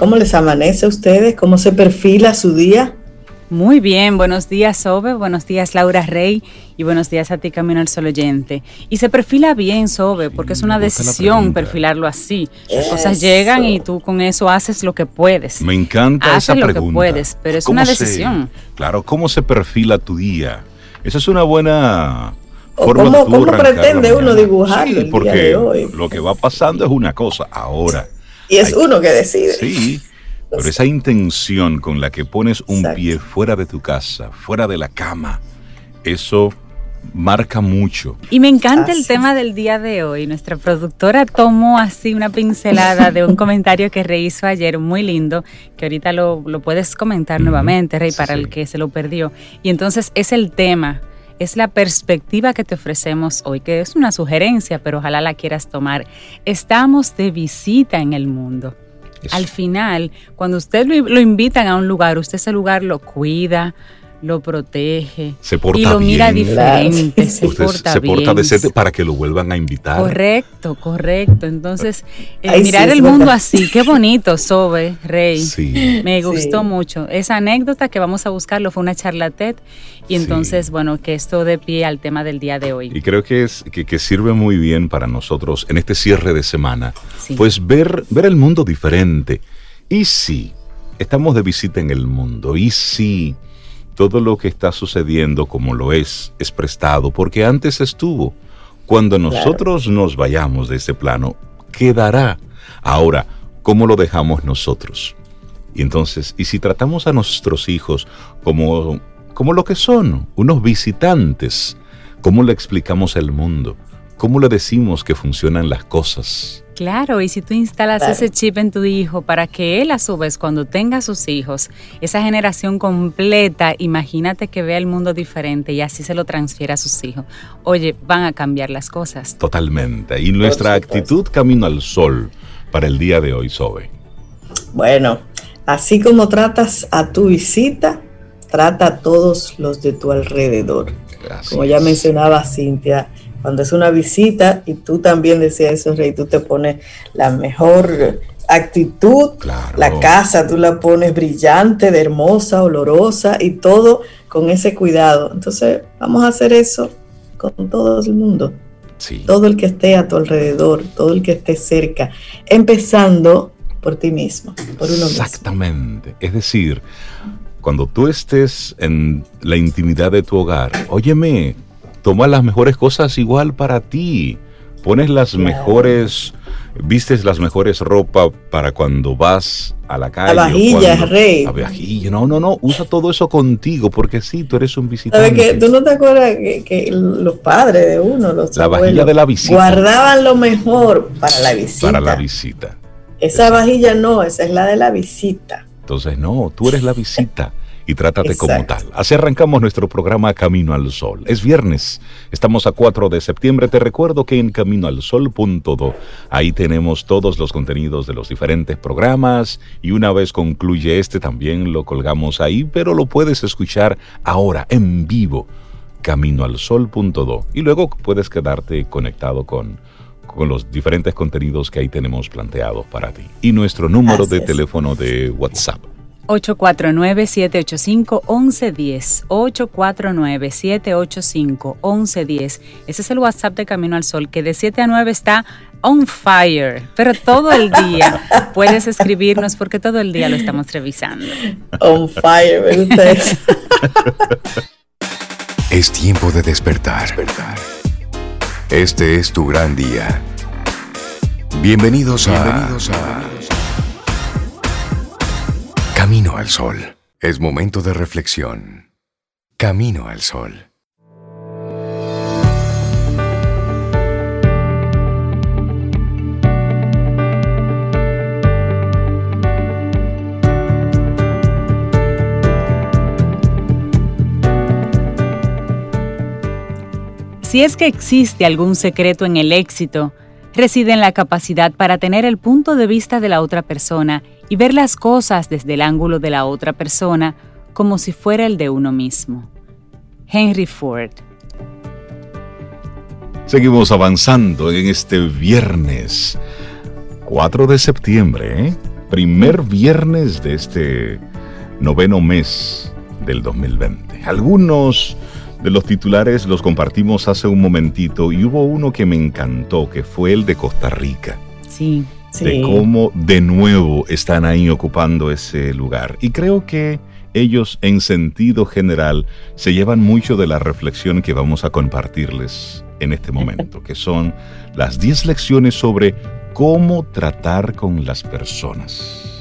¿Cómo les amanece a ustedes? ¿Cómo se perfila su día? Muy bien, buenos días Sobe, buenos días Laura Rey y buenos días a ti Camino al Sol Oyente. Y se perfila bien Sobe, porque es una decisión perfilarlo así. Las cosas llegan y tú con eso haces lo que puedes. Me encanta haces esa lo pregunta. que puedes, pero es una decisión. claro, ¿cómo se perfila tu día? Esa es una buena ¿O forma cómo, de tú cómo pretende uno dibujarlo Sí, el día porque de hoy? lo que va pasando es una cosa ahora. Y es Ay, uno que decide. Sí, pero esa intención con la que pones un Exacto. pie fuera de tu casa, fuera de la cama, eso marca mucho. Y me encanta el tema del día de hoy. Nuestra productora tomó así una pincelada de un comentario que Rey hizo ayer, muy lindo, que ahorita lo, lo puedes comentar nuevamente, Rey, para sí. el que se lo perdió. Y entonces es el tema, es la perspectiva que te ofrecemos hoy, que es una sugerencia, pero ojalá la quieras tomar. Estamos de visita en el mundo. Eso. Al final, cuando usted lo, lo invitan a un lugar, usted ese lugar lo cuida, lo protege Se porta y lo mira diferente, Claro. se Usted porta se porta bien. decente para que lo vuelvan a invitar. Correcto, correcto. Entonces, el Ay, mirar el mundo verdad. así, qué bonito, Sobe, Rey. Sí. Me Sí. gustó mucho. Esa anécdota que vamos a buscarlo fue una charla TED y Sí. entonces, bueno, que esto de pie al tema del día de hoy. Y creo que, es, que, que sirve muy bien para nosotros en este cierre de semana, Sí. pues ver, ver el mundo diferente. Y sí, estamos de visita en el mundo. Y sí, todo lo que está sucediendo como lo es, es prestado, porque antes estuvo. Cuando nosotros nos vayamos de este plano, quedará. Ahora, ¿cómo lo dejamos nosotros? Y entonces, ¿y si tratamos a nuestros hijos como, como lo que son, unos visitantes? ¿Cómo le explicamos el mundo? ¿Cómo le decimos que funcionan las cosas? Claro, y si tú instalas Claro. ese chip en tu hijo para que él a su vez cuando tenga sus hijos, esa generación completa, imagínate que vea el mundo diferente y así se lo transfiere a sus hijos. Oye, van a cambiar las cosas. Totalmente. Y nuestra actitud camino al sol para el día de hoy, Sobe. Bueno, así como tratas a tu visita, trata a todos los de tu alrededor. Así Como ya mencionaba Cintia, cuando es una visita, y tú también decías eso, Rey, tú te pones la mejor actitud, Claro. la casa tú la pones brillante, de hermosa, olorosa y todo con ese cuidado. Entonces, vamos a hacer eso con todo el mundo, Sí. todo el que esté a tu alrededor, todo el que esté cerca, empezando por ti mismo, por uno mismo. Exactamente. Es decir, cuando tú estés en la intimidad de tu hogar, óyeme, toma las mejores cosas igual para ti. Pones las Claro. mejores, vistes las mejores ropas para cuando vas a la calle. o vajilla, rey. La vajilla, no, no, no, usa todo eso contigo porque sí, tú eres un visitante. ¿Sabes qué? ¿Tú no te acuerdas que, que los padres de uno, los La vajilla de la visita. guardaban lo mejor para la visita? Para la visita. Esa vajilla no, esa es la de la visita. Entonces, no, tú eres la visita y trátate como tal. Así arrancamos nuestro programa Camino al Sol. Es viernes, estamos a 4 de septiembre. Te recuerdo que en caminoalsol.do, ahí tenemos todos los contenidos de los diferentes programas y una vez concluye este también lo colgamos ahí, pero lo puedes escuchar ahora en vivo, caminoalsol.do. Y luego puedes quedarte conectado con con los diferentes contenidos que ahí tenemos planteados para ti. Y nuestro número de teléfono de WhatsApp. 849-785-1110. 849-785-1110. Ese es el WhatsApp de Camino al Sol, que de 7 a 9 está on fire. Pero todo el día puedes escribirnos porque todo el día lo estamos revisando. On fire, ¿ve ustedes? Es tiempo de despertar. Este es tu gran día. Bienvenidos a, Camino al Sol. Es momento de reflexión. Camino al Sol. Si es que existe algún secreto en el éxito, reside en la capacidad para tener el punto de vista de la otra persona y ver las cosas desde el ángulo de la otra persona como si fuera el de uno mismo. Henry Ford. Seguimos avanzando en este viernes 4 de septiembre, ¿eh? primer viernes de este noveno mes del 2020. Algunos de los titulares los compartimos hace un momentito y hubo uno que me encantó, que fue el de Costa Rica. Sí. De cómo de nuevo están ahí ocupando ese lugar. Y creo que ellos en sentido general se llevan mucho de la reflexión que vamos a compartirles en este momento, que son las 10 lecciones sobre cómo tratar con las personas.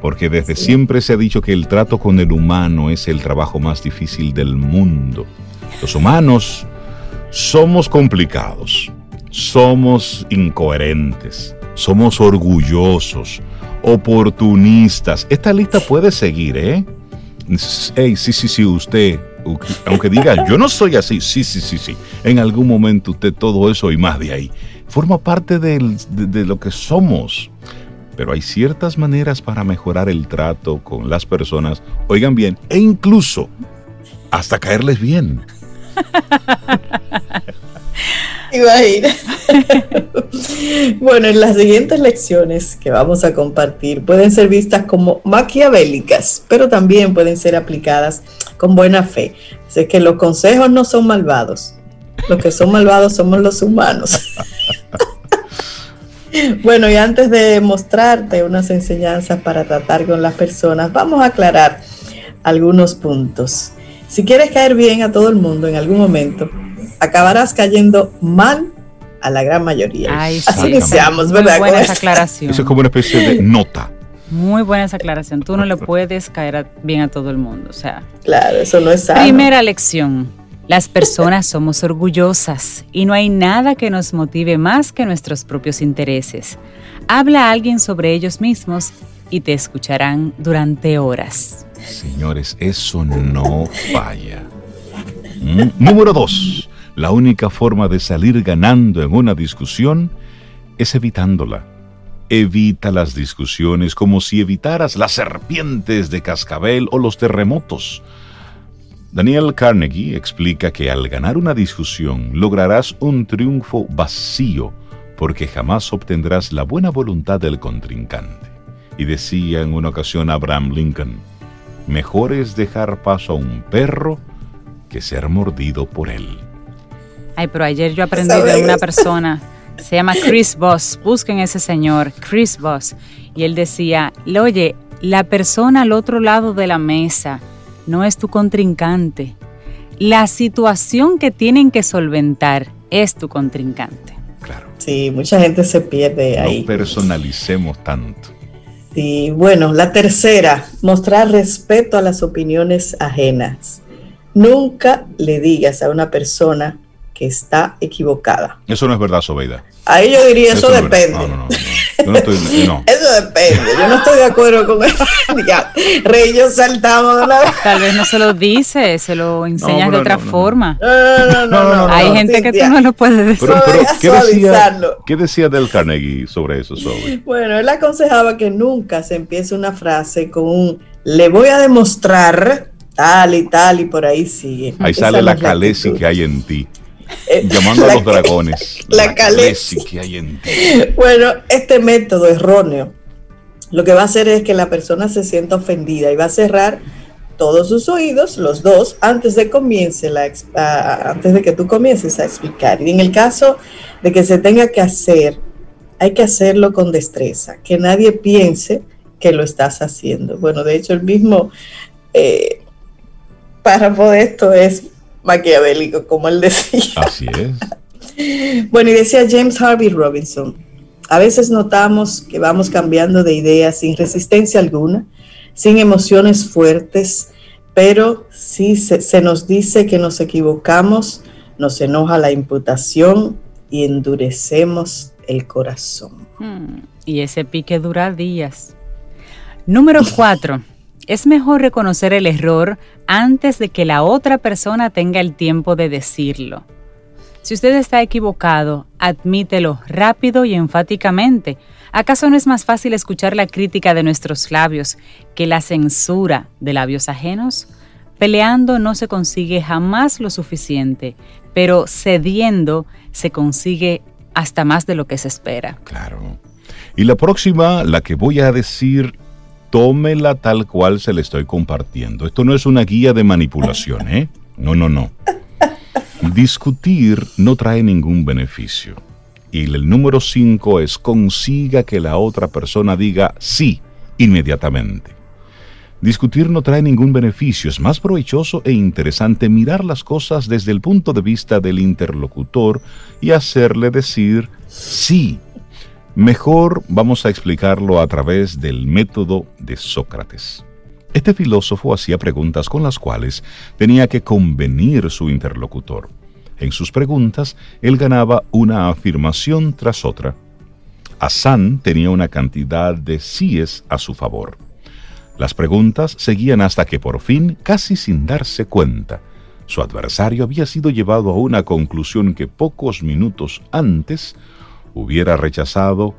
Porque desde siempre se ha dicho que el trato con el humano es el trabajo más difícil del mundo. Los humanos somos complicados, somos incoherentes, somos orgullosos, oportunistas. Esta lista puede seguir, ¿eh? Hey, sí, sí, sí, usted, aunque diga, yo no soy así, sí, sí, sí, sí. En algún momento usted todo eso y más de ahí. Forma parte de, de lo que somos pero hay ciertas maneras para mejorar el trato con las personas, oigan bien, e incluso hasta caerles bien. Iba a ir. bueno, en las siguientes lecciones que vamos a compartir pueden ser vistas como maquiavélicas, pero también pueden ser aplicadas con buena fe. Así que los consejos no son malvados. Los que son malvados somos los humanos. Bueno, y antes de mostrarte unas enseñanzas para tratar con las personas, vamos a aclarar algunos puntos. Si quieres caer bien a todo el mundo en algún momento, acabarás cayendo mal a la gran mayoría. Así iniciamos, ¿verdad? Muy buena esa aclaración. Eso es como una especie de nota. Muy buena esa aclaración. Tú no le puedes caer bien a todo el mundo. O sea. Claro, eso no es sano. Primera lección. Las personas somos orgullosas y no hay nada que nos motive más que nuestros propios intereses. Habla a alguien sobre ellos mismos y te escucharán durante horas. Señores, eso no falla. Mm, número dos. La única forma de salir ganando en una discusión es evitándola. Evita las discusiones como si evitaras las serpientes de cascabel o los terremotos. Daniel Carnegie explica que al ganar una discusión lograrás un triunfo vacío porque jamás obtendrás la buena voluntad del contrincante. Y decía en una ocasión Abraham Lincoln, mejor es dejar paso a un perro que ser mordido por él. Ay, pero ayer yo aprendí de una persona, se llama Chris Voss, busquen ese señor, Chris Voss, y él decía, oye, la persona al otro lado de la mesa, no es tu contrincante. La situación que tienen que solventar es tu contrincante. Claro. Sí, mucha gente se pierde ahí. No personalicemos tanto. Sí, bueno, la tercera, mostrar respeto a las opiniones ajenas. Nunca le digas a una persona que está equivocada. Eso no es verdad, Sobeida. Ahí yo diría, eso, depende. no, no, no. Eso depende, yo no estoy de acuerdo con eso. Rey, yo saltamos de vez. Tal vez no se lo dice, se lo enseñas de otra forma. No, no, no, Hay gente que tú no lo puedes decir. Pero, ¿qué, decía, ¿qué, decía, Del Carnegie sobre eso? Sobre? Bueno, él aconsejaba que nunca se empiece una frase con un le voy a demostrar tal y tal y por ahí sigue. Ahí sale la calesi que hay en ti. Eh, Llamando a los dragones. La, calesi que hay en ti. Bueno, este método erróneo lo que va a hacer es que la persona se sienta ofendida y va a cerrar todos sus oídos, los dos, antes de, comience la, antes de que tú comiences a explicar. Y en el caso de que se tenga que hacer, hay que hacerlo con destreza, que nadie piense que lo estás haciendo. Bueno, de hecho, el mismo eh, párrafo de esto es maquiavélico, como él decía. Así es. bueno, y decía James Harvey Robinson, a veces notamos que vamos cambiando de ideas sin resistencia alguna, sin emociones fuertes, pero si se, nos dice que nos equivocamos, nos enoja la imputación y endurecemos el corazón. Hmm, y ese pique dura días. Número cuatro. Es mejor reconocer el error antes de que la otra persona tenga el tiempo de decirlo. Si usted está equivocado, admítelo rápido y enfáticamente. ¿Acaso no es más fácil escuchar la crítica de nuestros labios que la censura de labios ajenos? Peleando no se consigue jamás lo suficiente, pero cediendo se consigue hasta más de lo que se espera. Claro. Y la próxima, la que voy a decir, tómela tal cual se le estoy compartiendo. Esto no es una guía de manipulación, ¿eh? No, no, no. Discutir no trae ningún beneficio. Y el número 5 es consiga que la otra persona diga sí inmediatamente. Discutir no trae ningún beneficio, es más provechoso e interesante mirar las cosas desde el punto de vista del interlocutor y hacerle decir sí. Mejor vamos a explicarlo a través del método de Sócrates. Este filósofo hacía preguntas con las cuales tenía que convenir su interlocutor. En sus preguntas, él ganaba una afirmación tras otra. Hassan tenía una cantidad de síes a su favor. Las preguntas seguían hasta que por fin, casi sin darse cuenta, su adversario había sido llevado a una conclusión que pocos minutos antes hubiera rechazado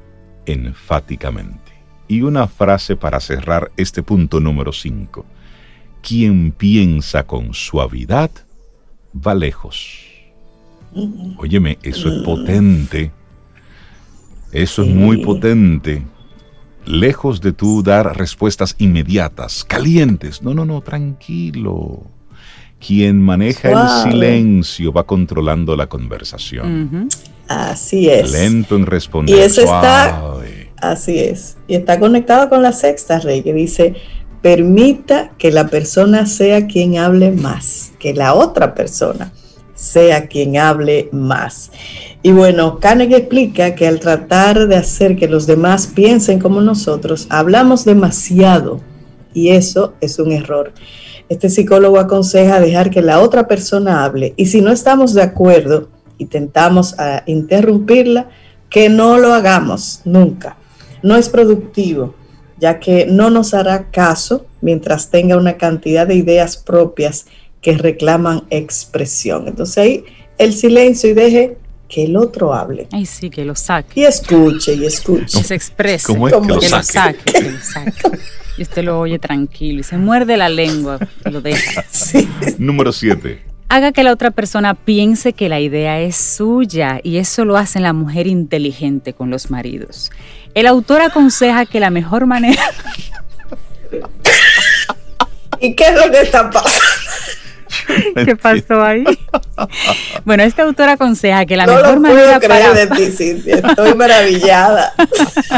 enfáticamente. Y una frase para cerrar este punto número 5. Quien piensa con suavidad va lejos. Óyeme, eso es potente. Eso es muy potente lejos de tú dar respuestas inmediatas, calientes. No, no, no, tranquilo. Quien maneja el silencio va controlando la conversación. Así es. Lento en responder. Y eso está. Así es. Y está conectado con la sexta rey que dice: permita que la persona sea quien hable más que la otra persona sea quien hable más. Y bueno, Carnegie explica que al tratar de hacer que los demás piensen como nosotros, hablamos demasiado y eso es un error. Este psicólogo aconseja dejar que la otra persona hable y si no estamos de acuerdo y tentamos a interrumpirla, que no lo hagamos nunca. No es productivo, ya que no nos hará caso mientras tenga una cantidad de ideas propias que reclaman expresión. Entonces ahí el silencio y deje que el otro hable. Ay, sí, que lo saque. Y escuche, y escuche. Que se exprese. que, lo, saque? que lo saque. Y usted lo oye tranquilo y se muerde la lengua y lo deja. Número 7. Haga que la otra persona piense que la idea es suya y eso lo hace la mujer inteligente con los maridos. El autor aconseja que la mejor manera... ¿Y qué es lo que está pasando? ¿Qué pasó ahí? Bueno, este autor aconseja que la mejor manera para... De ti, Estoy maravillada.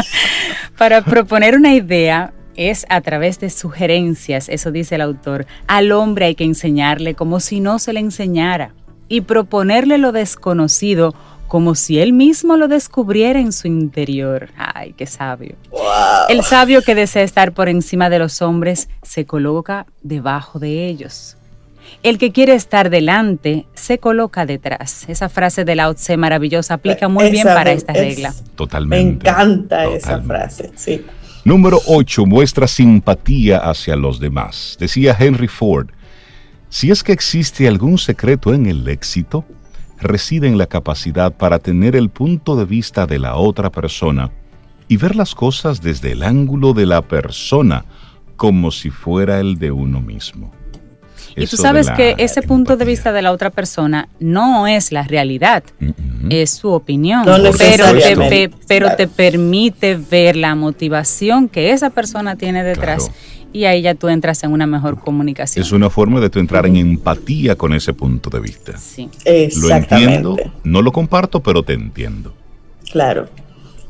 para proponer una idea es a través de sugerencias, eso dice el autor. Al hombre hay que enseñarle como si no se le enseñara y proponerle lo desconocido como si él mismo lo descubriera en su interior. Ay, qué sabio. El sabio que desea estar por encima de los hombres se coloca debajo de ellos. El que quiere estar delante se coloca detrás. Esa frase de Lao Tse maravillosa aplica muy bien para esta regla. Totalmente. Me encanta esa frase, sí. Número 8. Muestra simpatía hacia los demás. Decía Henry Ford, si es que existe algún secreto en el éxito, reside en la capacidad para tener el punto de vista de la otra persona y ver las cosas desde el ángulo de la persona como si fuera el de uno mismo. Y tú sabes que ese punto de vista de la otra persona no es la realidad, es su opinión, pero, te, pero te permite ver la motivación que esa persona tiene detrás. Y ahí ya tú entras en una mejor comunicación. Es una forma de tú entrar en empatía con ese punto de vista. Sí. Lo entiendo, no lo comparto, pero te entiendo. Claro.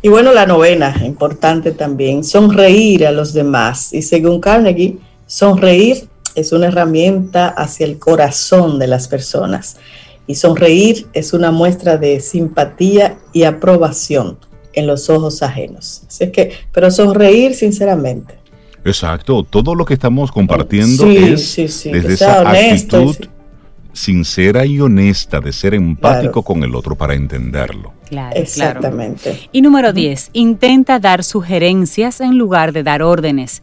Y bueno, la novena, importante también, sonreír a los demás. Y según Carnegie, sonreír es una herramienta hacia el corazón de las personas y sonreír es una muestra de simpatía y aprobación en los ojos ajenos. Así que, pero sonreír sinceramente. Exacto, todo lo que estamos compartiendo es desde esa actitud sincera y honesta de ser empático con el otro para entenderlo. Claro, Exactamente. Y número 10, intenta dar sugerencias en lugar de dar órdenes.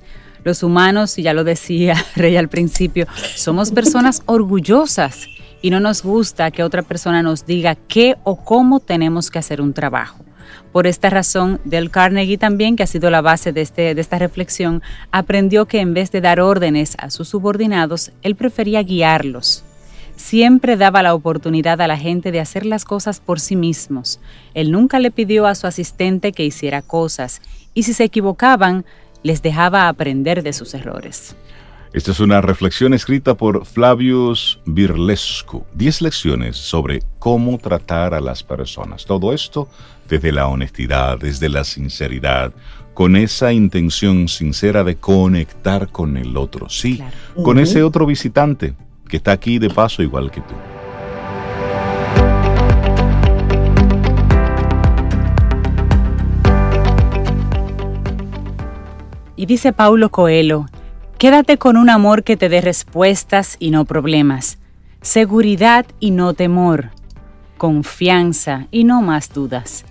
Los humanos, y ya lo decía Rey al principio, somos personas orgullosas y no nos gusta que otra persona nos diga qué o cómo tenemos que hacer un trabajo. Por esta razón, Del Carnegie también, que ha sido la base de, este, de esta reflexión, aprendió que en vez de dar órdenes a sus subordinados, él prefería guiarlos. Siempre daba la oportunidad a la gente de hacer las cosas por sí mismos. Él nunca le pidió a su asistente que hiciera cosas, y si se equivocaban, les dejaba aprender de sus errores. Esta es una reflexión escrita por Flavius Birlescu. Diez lecciones sobre cómo tratar a las personas. Todo esto desde la honestidad, desde la sinceridad, con esa intención sincera de conectar con el otro. Sí, con ese otro visitante que está aquí de paso igual que tú. Y dice Paulo Coelho, Quédate con un amor que te dé respuestas y no problemas, seguridad y no temor, confianza y no más dudas.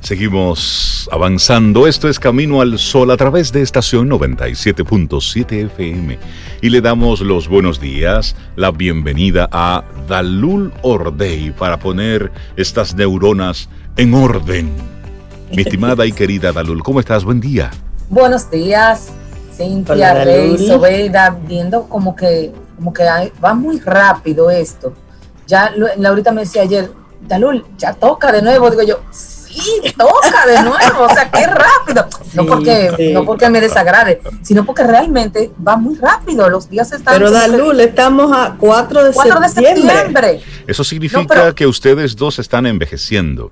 Seguimos avanzando. Esto es Camino al Sol a través de estación 97.7 FM. Y le damos los buenos días, la bienvenida a Dalul Ordey para poner estas neuronas en orden. Mi estimada y querida Dalul, ¿cómo estás? Buen día. Buenos días, Cintia, Rey, Sobeida, viendo como que, como que va muy rápido esto. Ya Laurita me decía ayer, Dalul, ya toca de nuevo. Digo yo, sí, toca de nuevo. O sea, qué rápido. no, porque, no porque me desagrade, sino porque realmente va muy rápido. Los días están. Pero Dalul, estamos a 4 de, 4 septiembre. de septiembre. Eso significa que ustedes dos están envejeciendo.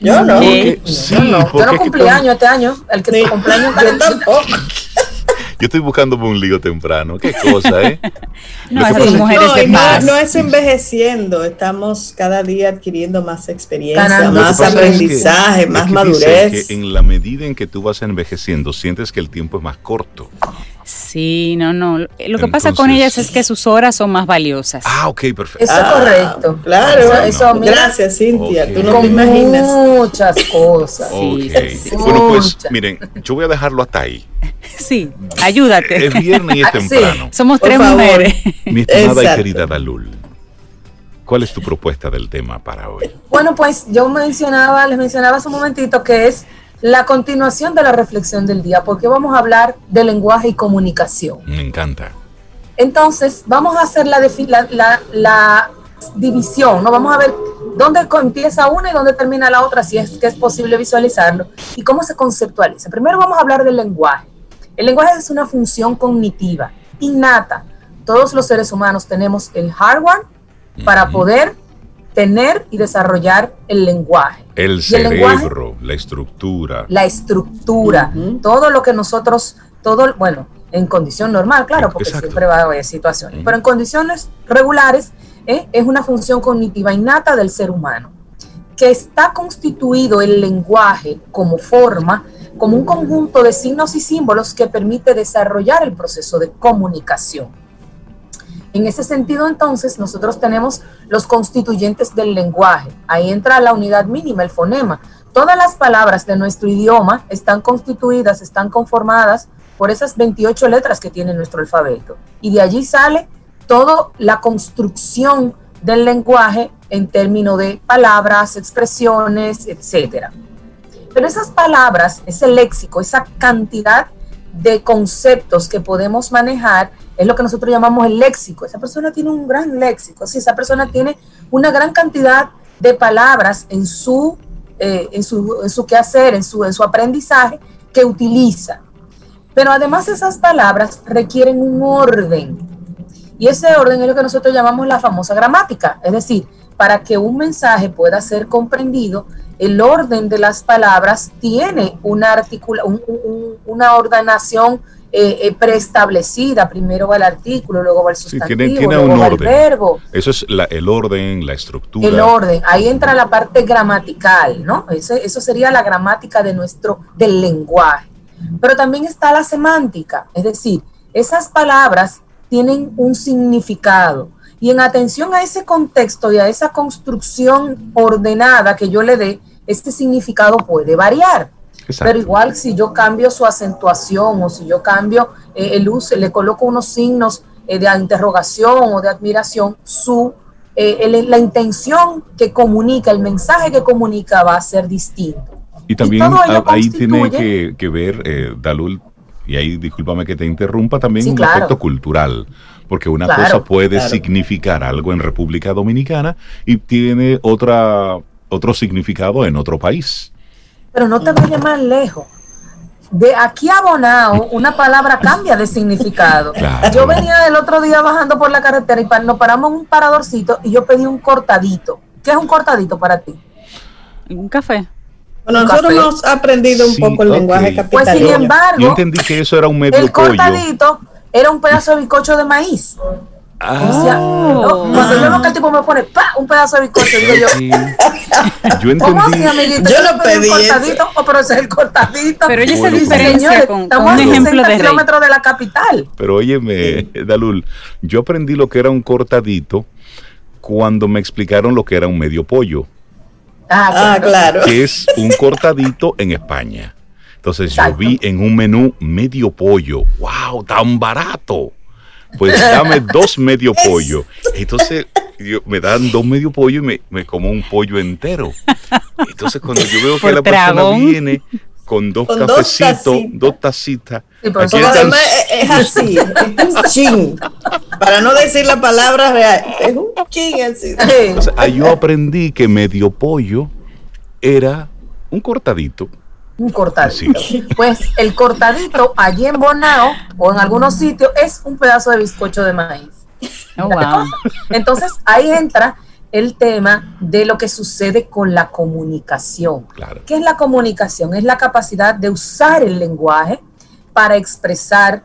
Yo no. sí, yo no. Yo no cumplí año este año. El que sí. cumpleaños yo tampoco. Yo estoy buscando un lío temprano. Qué cosa, ¿eh? no, es mujeres de no, no, es envejeciendo. Estamos cada día adquiriendo más experiencia, más aprendizaje, más madurez. Que en la medida en que tú vas envejeciendo, sientes que el tiempo es más corto. Sí, no, no. Lo que pasa con ellas es que sus horas son más valiosas. Ah, ok, perfecto. Eso es ah, correcto. Claro, eso, gracias, Cintia. Tú no te imaginas. Muchas cosas. Bueno, pues miren, yo voy a dejarlo hasta ahí. Sí, ayúdate. Es viernes y es temprano. Somos tres mujeres. Mi estimada y querida Dalul. ¿Cuál es tu propuesta del tema para hoy? Bueno, pues yo mencionaba, les mencionaba hace un momentito que es la continuación de la reflexión del día, porque vamos a hablar de lenguaje y comunicación. Me encanta. Entonces, vamos a hacer la, la, división, ¿no? Vamos a ver dónde empieza una y dónde termina la otra, si es que es posible visualizarlo, y cómo se conceptualiza. Primero vamos a hablar del lenguaje. El lenguaje es una función cognitiva, innata. Todos los seres humanos tenemos el hardware para poder tener y desarrollar el lenguaje. El cerebro, la estructura. La estructura, todo lo que nosotros, todo, bueno, en condición normal, claro, porque siempre va a haber situaciones, pero en condiciones regulares ¿eh? es una función cognitiva innata del ser humano, que está constituido el lenguaje como forma, como un conjunto de signos y símbolos que permite desarrollar el proceso de comunicación. En ese sentido, entonces, nosotros tenemos los constituyentes del lenguaje. Ahí entra la unidad mínima, el fonema. Todas las palabras de nuestro idioma están constituidas, están conformadas por esas 28 letras que tiene nuestro alfabeto. Y de allí sale toda la construcción del lenguaje en términos de palabras, expresiones, etc. Pero esas palabras, ese léxico, esa cantidad de conceptos que podemos manejar, es lo que nosotros llamamos el léxico. Esa persona tiene un gran léxico, sí, esa persona tiene una gran cantidad de palabras en su, eh, en su, en su quehacer, en su, en su aprendizaje que utiliza. Pero además esas palabras requieren un orden. Y ese orden es lo que nosotros llamamos la famosa gramática. Es decir, para que un mensaje pueda ser comprendido, el orden de las palabras tiene una, articula, una ordenación eh, eh, preestablecida. Primero va el artículo, luego va el sustantivo, luego va el verbo. Eso es el orden, la estructura. El orden. Ahí entra la parte gramatical, ¿no? Eso, eso sería la gramática de nuestro, del lenguaje. Pero también está la semántica, es decir, esas palabras tienen un significado. Y en atención a ese contexto y a esa construcción ordenada que yo le dé, este significado puede variar. Pero igual si yo cambio su acentuación o si yo cambio eh, el uso, le coloco unos signos eh, de interrogación o de admiración, su, eh, la intención que comunica, el mensaje que comunica va a ser distinto. Y también ahí tiene que, ver, eh, Dalul, y ahí discúlpame que te interrumpa, también un aspecto cultural, porque una cosa puede significar algo en República Dominicana y tiene otra, otro significado en otro país. Pero no te vayas más lejos de aquí a Bonao, una palabra cambia de significado. Yo venía el otro día bajando por la carretera y nos paramos en un paradorcito y yo pedí un cortadito. ¿Qué es un cortadito para ti? Un café. Bueno, nosotros hemos aprendido un poco el lenguaje capital. Pues sin embargo, yo entendí que eso era un medio el cortadito era un pedazo de bizcocho de maíz. Ah. cuando yo veo que el tipo me pone un pedazo de bizcocho, digo yo. Yo entendí. ¿Cómo así, amiguito? Yo, lo pedí. Un cortadito, oh, pero ese es el cortadito. Pero ella se diferencia con, con, un ejemplo de kilómetros de la capital. Pero óyeme, Dalul, yo aprendí lo que era un cortadito cuando me explicaron lo que era un medio pollo. Ah, ah claro. Que es un cortadito en España. Entonces yo vi en un menú medio pollo. ¡Wow! ¡Tan barato! Pues dame dos medio pollo. Entonces me dan dos medio pollo y me, como un pollo entero. Entonces cuando yo veo que la persona viene con dos cafecitos, dos, tacitas. es, así, es un chin. Para no decir la palabra real, es un chin así. ahí yo aprendí que medio pollo era un cortadito un cortadito. Pues el cortadito allí en Bonao o en algunos sitios es un pedazo de bizcocho de maíz. Oh, Entonces ahí entra el tema de lo que sucede con la comunicación. ¿Qué es la comunicación? Es la capacidad de usar el lenguaje para expresar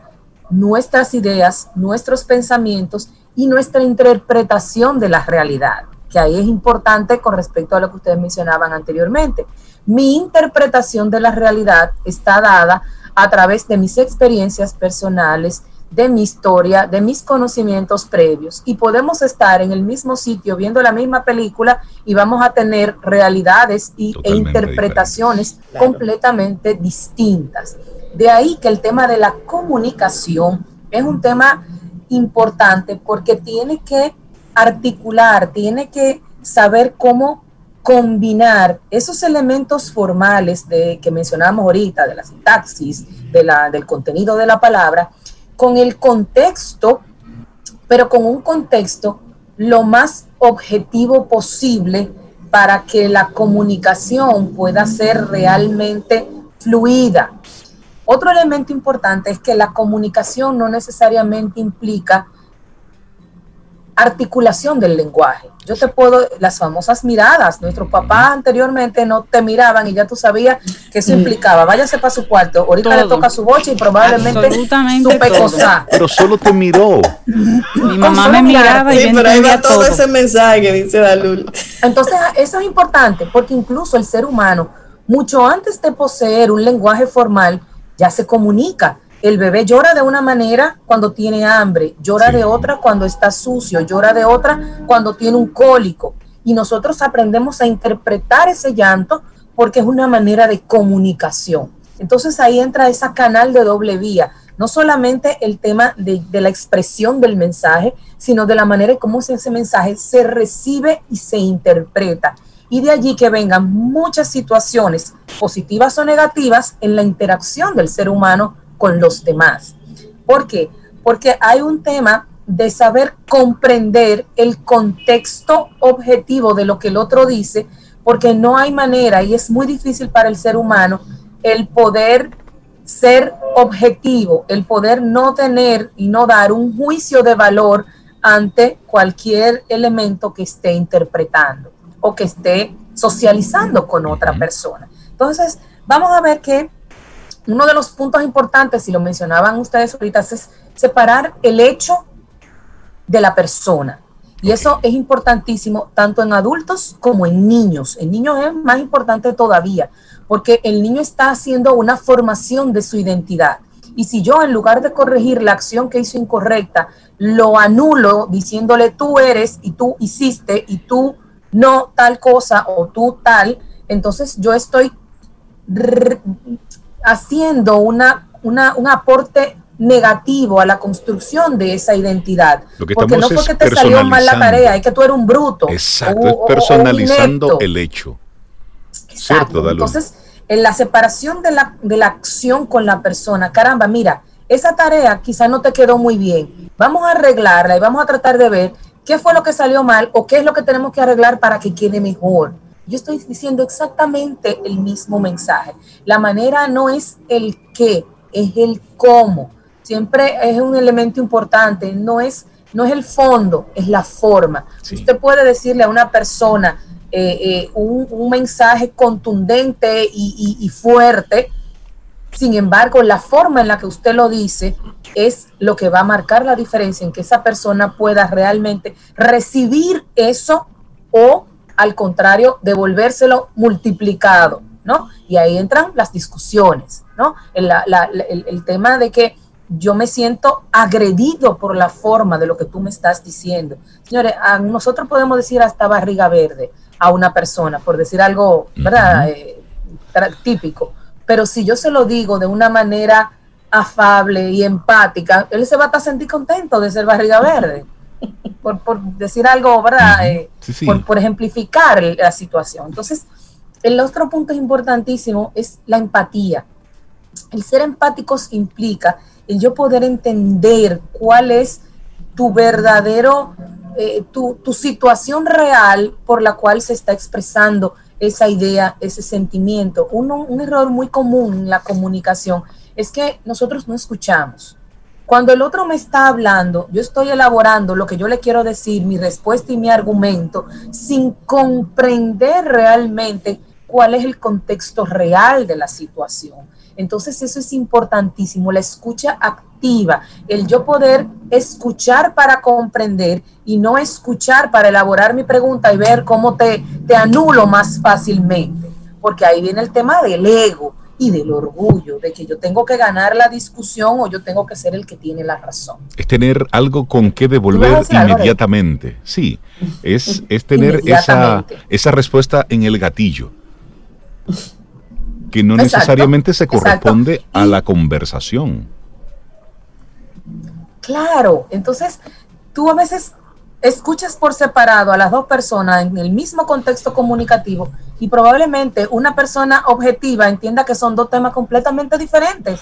nuestras ideas, nuestros pensamientos y nuestra interpretación de la realidad, que ahí es importante con respecto a lo que ustedes mencionaban anteriormente. Mi interpretación de la realidad está dada a través de mis experiencias personales, de mi historia, de mis conocimientos previos. Y podemos estar en el mismo sitio viendo la misma película y vamos a tener realidades y, e interpretaciones completamente distintas. De ahí que el tema de la comunicación es un tema importante porque tiene que articular, tiene que saber cómo combinar esos elementos formales de, que mencionamos ahorita, de la sintaxis, del contenido de la palabra, con el contexto, pero con un contexto lo más objetivo posible para que la comunicación pueda ser realmente fluida. Otro elemento importante es que la comunicación no necesariamente implica articulación del lenguaje. Yo te puedo, las famosas miradas, nuestros papás anteriormente no te miraban y ya tú sabías que eso implicaba, váyase para su cuarto, ahorita le toca su boche y probablemente su pecosa. Pero solo te miró. Mi mamá me miraba y sí, pero ahí va todo, ese mensaje, dice Dalul. Entonces, eso es importante porque incluso el ser humano, mucho antes de poseer un lenguaje formal, ya se comunica el bebé llora de una manera cuando tiene hambre, llora de otra cuando está sucio, llora de otra cuando tiene un cólico. Y nosotros aprendemos a interpretar ese llanto porque es una manera de comunicación. Entonces ahí entra ese canal de doble vía, no solamente el tema de, de, la expresión del mensaje, sino de la manera en cómo ese mensaje se recibe y se interpreta. Y de allí que vengan muchas situaciones positivas o negativas en la interacción del ser humano con los demás. ¿Por qué? Porque hay un tema de saber comprender el contexto objetivo de lo que el otro dice, porque no hay manera y es muy difícil para el ser humano el poder ser objetivo, el poder no tener y no dar un juicio de valor ante cualquier elemento que esté interpretando o que esté socializando con otra persona. Entonces, vamos a ver que uno de los puntos importantes, si lo mencionaban ustedes ahorita, es separar el hecho de la persona. Y eso es importantísimo tanto en adultos como en niños. En niños es más importante todavía, porque el niño está haciendo una formación de su identidad. Y si yo, en lugar de corregir la acción que hizo incorrecta, lo anulo diciéndole tú eres y tú hiciste y tú no tal cosa o tú tal, entonces yo estoy haciendo una, un aporte negativo a la construcción de esa identidad. Porque no fue que te salió mal la tarea, es que tú eres un bruto. Exacto, es personalizando el hecho. Exacto. Entonces, en la separación de la, de la acción con la persona, caramba, mira, esa tarea quizá no te quedó muy bien. Vamos a arreglarla y vamos a tratar de ver qué fue lo que salió mal o qué es lo que tenemos que arreglar para que quede mejor. Yo estoy diciendo exactamente el mismo mensaje. La manera no es el qué, es el cómo. Siempre es un elemento importante, no es, no es el fondo, es la forma. Usted puede decirle a una persona eh, eh, un, mensaje contundente y fuerte, sin embargo, la forma en la que usted lo dice es lo que va a marcar la diferencia en que esa persona pueda realmente recibir eso o al contrario, devolvérselo multiplicado, ¿no? Y ahí entran las discusiones, ¿no? El, el, tema de que yo me siento agredido por la forma de lo que tú me estás diciendo. Señores, nosotros podemos decir hasta barriga verde a una persona, por decir algo, ¿verdad? Eh, típico. Pero si yo se lo digo de una manera afable y empática, él se va a sentir contento de ser barriga verde por, decir algo, ¿verdad? Eh, por, ejemplificar la situación. Entonces, el otro punto importantísimo es la empatía. El ser empáticos implica el yo poder entender cuál es tu verdadero, eh, tu, situación real por la cual se está expresando esa idea, ese sentimiento. un error muy común en la comunicación es que nosotros no escuchamos. Cuando el otro me está hablando, yo estoy elaborando lo que yo le quiero decir, mi respuesta y mi argumento, sin comprender realmente cuál es el contexto real de la situación. Entonces eso es importantísimo, la escucha activa, el yo poder escuchar para comprender y no escuchar para elaborar mi pregunta y ver cómo te, te anulo más fácilmente, porque ahí viene el tema del ego y del orgullo, de que yo tengo que ganar la discusión o yo tengo que ser el que tiene la razón. Es tener algo con que devolver inmediatamente. Sí, es, es tener esa, esa respuesta en el gatillo, que no necesariamente se corresponde a la conversación. Claro, entonces tú a veces escuchas por separado a las dos personas en el mismo contexto comunicativo y probablemente una persona objetiva entienda que son dos temas completamente diferentes.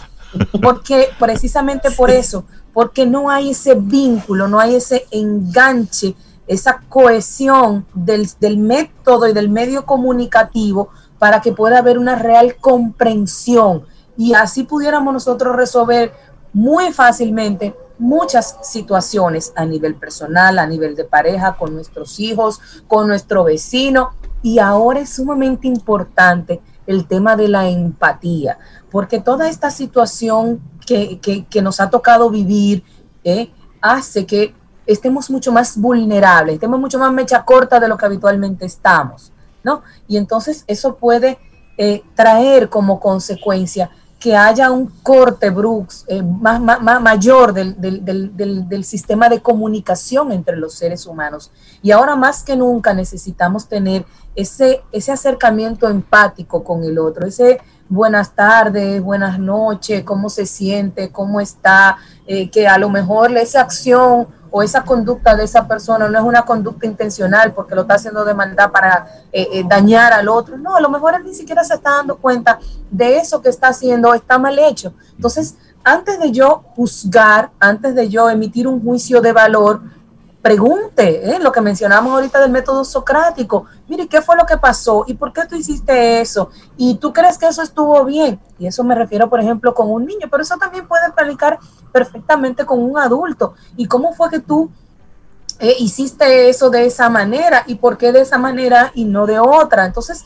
Porque precisamente por eso, porque no hay ese vínculo, no hay ese enganche, esa cohesión del, del método y del medio comunicativo para que pueda haber una real comprensión y así pudiéramos nosotros resolver muy fácilmente muchas situaciones a nivel personal, a nivel de pareja, con nuestros hijos, con nuestro vecino. Y ahora es sumamente importante el tema de la empatía, porque toda esta situación que, nos ha tocado vivir eh, hace que estemos mucho más vulnerables, estemos mucho más mecha corta de lo que habitualmente estamos, ¿no? Y entonces eso puede eh, traer como consecuencia que haya un corte, Brooks, eh, más, mayor del, sistema de comunicación entre los seres humanos. Y ahora más que nunca necesitamos tener ese, ese acercamiento empático con el otro, ese buenas tardes, buenas noches, cómo se siente, cómo está, eh, que a lo mejor esa acción o esa conducta de esa persona no es una conducta intencional porque lo está haciendo de maldad para eh, eh, dañar al otro. No, a lo mejor él ni siquiera se está dando cuenta de eso que está haciendo, está mal hecho. Entonces, antes de yo juzgar, antes de yo emitir un juicio de valor, pregunte, ¿eh? lo que mencionamos ahorita del método socrático, mire, ¿qué fue lo que pasó? ¿Y por qué tú hiciste eso? ¿Y tú crees que eso estuvo bien? Y eso me refiero, por ejemplo, con un niño, pero eso también puede aplicar perfectamente con un adulto. ¿Y cómo fue que tú eh, hiciste eso de esa manera? ¿Y por qué de esa manera y no de otra? Entonces,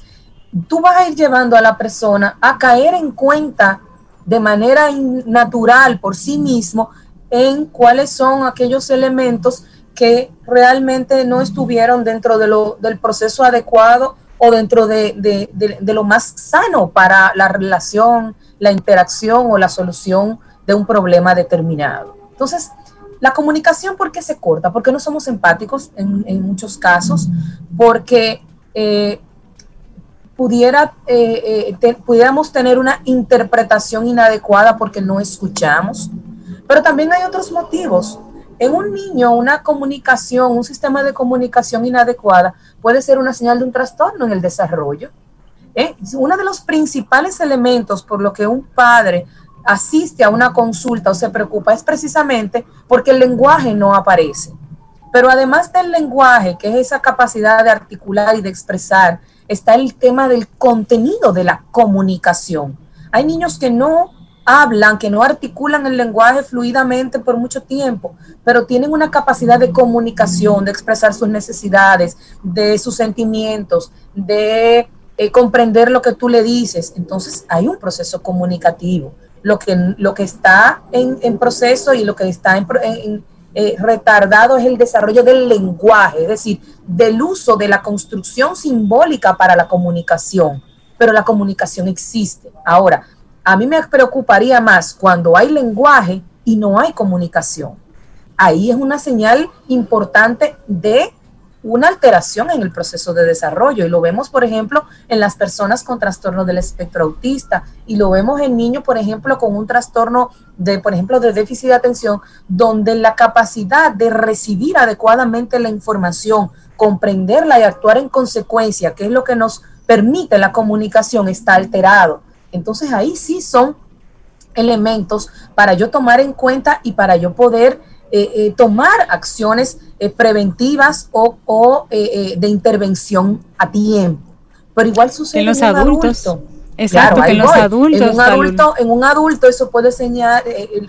tú vas a ir llevando a la persona a caer en cuenta de manera natural por sí mismo en cuáles son aquellos elementos que realmente no estuvieron dentro de lo, del proceso adecuado o dentro de, lo más sano para la relación, la interacción o la solución de un problema determinado. Entonces, la comunicación, ¿por qué se corta? Porque no somos empáticos en, muchos casos, porque eh, pudiera, eh, eh, pudiéramos tener una interpretación inadecuada porque no escuchamos, Pero también hay otros motivos. En un niño, una comunicación, un sistema de comunicación inadecuada puede ser una señal de un trastorno en el desarrollo. ¿eh? Uno de los principales elementos por lo que un padre asiste a una consulta o se preocupa es precisamente porque el lenguaje no aparece. Pero además del lenguaje, que es esa capacidad de articular y de expresar, está el tema del contenido de la comunicación. Hay niños que no hablan, que no articulan el lenguaje fluidamente por mucho tiempo, pero tienen una capacidad de comunicación, de expresar sus necesidades, de sus sentimientos, de eh, comprender lo que tú le dices. Entonces hay un proceso comunicativo. Lo que, lo que está en, proceso y lo que está en, eh, retardado es el desarrollo del lenguaje, es decir, del uso de la construcción simbólica para la comunicación. Pero la comunicación existe. Ahora, a mí me preocuparía más cuando hay lenguaje y no hay comunicación. Ahí es una señal importante de una alteración en el proceso de desarrollo y lo vemos, por ejemplo, en las personas con trastorno del espectro autista y lo vemos en niños, por ejemplo, con un trastorno de, por ejemplo, de déficit de atención, donde la capacidad de recibir adecuadamente la información, comprenderla y actuar en consecuencia, que es lo que nos permite la comunicación, está alterado. Entonces ahí sí son elementos para yo tomar en cuenta y para yo poder eh, eh, tomar acciones eh, preventivas o, de intervención a tiempo. Pero igual sucede en los adultos. Exacto, en los adultos. En un adulto, en un adulto eso puede enseñar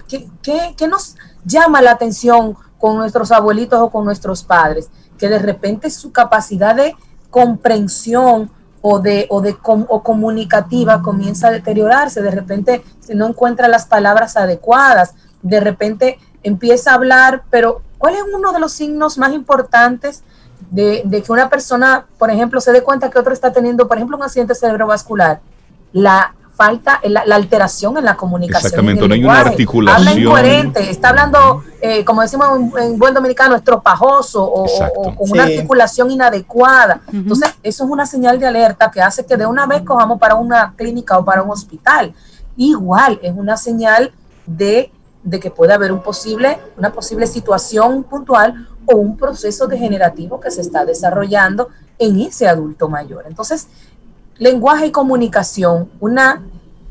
¿qué, nos llama la atención con nuestros abuelitos o con nuestros padres? Que de repente su capacidad de comprensión o de, o de o comunicativa comienza a deteriorarse, de repente no encuentra las palabras adecuadas, de repente empieza a hablar, pero ¿cuál es uno de los signos más importantes de, que una persona, por ejemplo, se dé cuenta que otro está teniendo, por ejemplo, un accidente cerebrovascular? La falta, la, alteración en la comunicación. Exactamente, no hay una articulación. Habla incoherente, está hablando, eh, como decimos en, buen dominicano, estropajoso o, con una articulación inadecuada. Entonces, eso es una señal de alerta que hace que de una vez cojamos para una clínica o para un hospital. Igual, es una señal de, de que puede haber un posible, una posible situación puntual o un proceso degenerativo que se está desarrollando en ese adulto mayor. Entonces, lenguaje y comunicación, una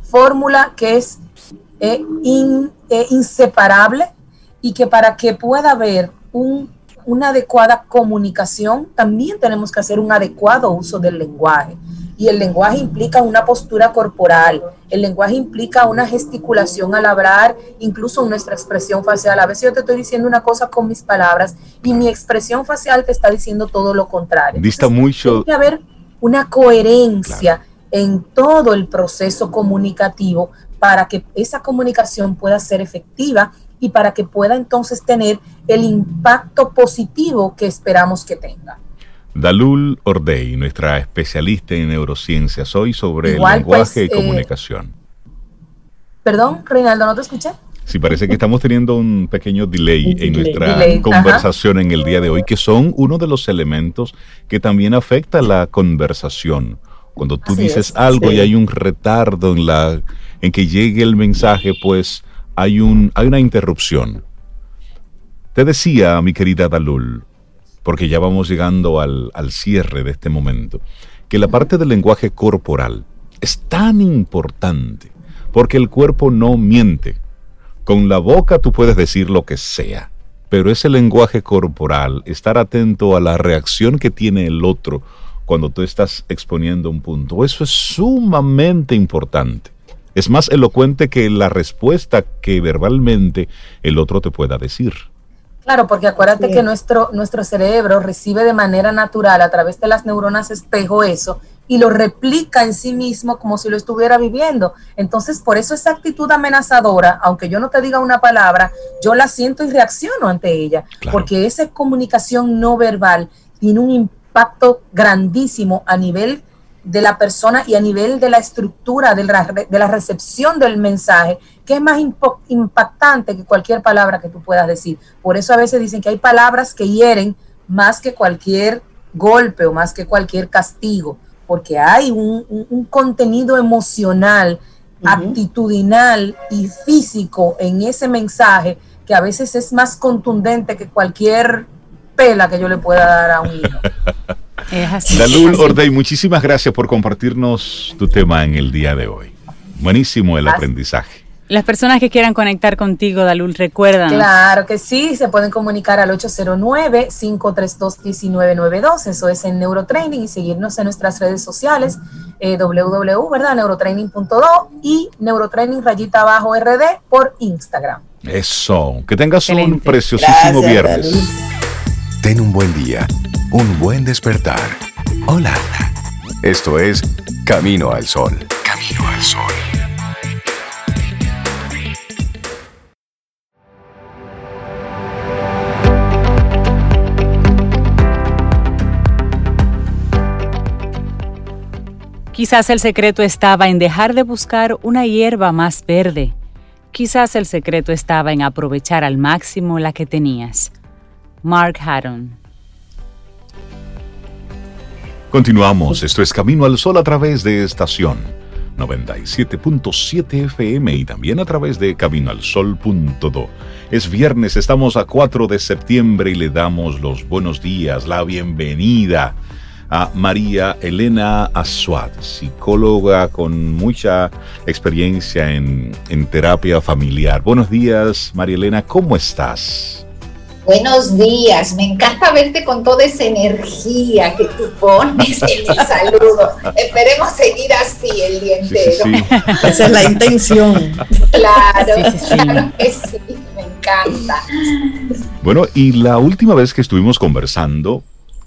fórmula que es eh, eh, inseparable y que para que pueda haber una adecuada comunicación, también tenemos que hacer un adecuado uso del lenguaje. Y el lenguaje implica una postura corporal, el lenguaje implica una gesticulación al hablar, incluso nuestra expresión facial. A veces yo te estoy diciendo una cosa con mis palabras y mi expresión facial te está diciendo todo lo contrario. Dista mucho. Tiene que haber una coherencia en todo el proceso comunicativo para que esa comunicación pueda ser efectiva y para que pueda entonces tener el impacto positivo que esperamos que tenga. Dalul Ordey, nuestra especialista en neurociencias, hoy sobre el pues, lenguaje y eh, comunicación. Perdón, Reinaldo, ¿no te escuché? Sí, parece que estamos teniendo un pequeño delay en nuestra conversación en el día de hoy, que son uno de los elementos que también afecta la conversación. Cuando tú dices algo y hay un retardo en la en que llegue el mensaje, pues hay un hay una interrupción. Te decía, mi querida Dalul, porque ya vamos llegando al, al cierre de este momento, que la parte del lenguaje corporal es tan importante, porque el cuerpo no miente con la boca tú puedes decir lo que sea, pero ese lenguaje corporal, estar atento a la reacción que tiene el otro cuando tú estás exponiendo un punto, eso es sumamente importante. Es más elocuente que la respuesta que verbalmente el otro te pueda decir. Claro, porque acuérdate que nuestro, nuestro cerebro recibe de manera natural a través de las neuronas espejo eso y lo replica en sí mismo como si lo estuviera viviendo. Entonces, por eso esa actitud amenazadora, aunque yo no te diga una palabra, yo la siento y reacciono ante ella, porque esa comunicación no verbal tiene un impacto grandísimo a nivel de la persona y a nivel de la estructura de la, de la recepción del mensaje, que es más impactante que cualquier palabra que tú puedas decir. Por eso a veces dicen que hay palabras que hieren más que cualquier golpe o más que cualquier castigo porque hay un, contenido emocional actitudinal y físico en ese mensaje que a veces es más contundente que cualquier pela que yo le pueda dar a un hijo. Dalul Ordey, muchísimas gracias por compartirnos tu tema en el día de hoy. Buenísimo el aprendizaje. Las personas que quieran conectar contigo, Dalul, recuerdan. Claro que sí, se pueden comunicar al 809-532-1992, eso es en Neurotraining, y seguirnos en nuestras redes sociales, eh, www, ¿verdad? Neurotraining.do y Neurotraining rayita abajo RD por Instagram. Eso, que tengas un preciosísimo viernes. Ten un buen día, un buen despertar. Hola. Esto es Camino al Sol. Camino al Sol. Quizás el secreto estaba en dejar de buscar una hierba más verde. Quizás el secreto estaba en aprovechar al máximo la que tenías. Mark Hatton. Continuamos, esto es Camino al Sol a través de estación 97.7 FM y también a través de caminoalsol.do. Es viernes, estamos a 4 de septiembre y le damos los buenos días, la bienvenida a María Elena Azuad, psicóloga con mucha experiencia en, en terapia familiar. Buenos días, María Elena, ¿cómo estás? Buenos días, me encanta verte con toda esa energía que tú pones en el saludo. Esperemos seguir así el día entero. Esa es la intención. Claro, claro que sí, me encanta. Bueno, y la última vez que estuvimos conversando,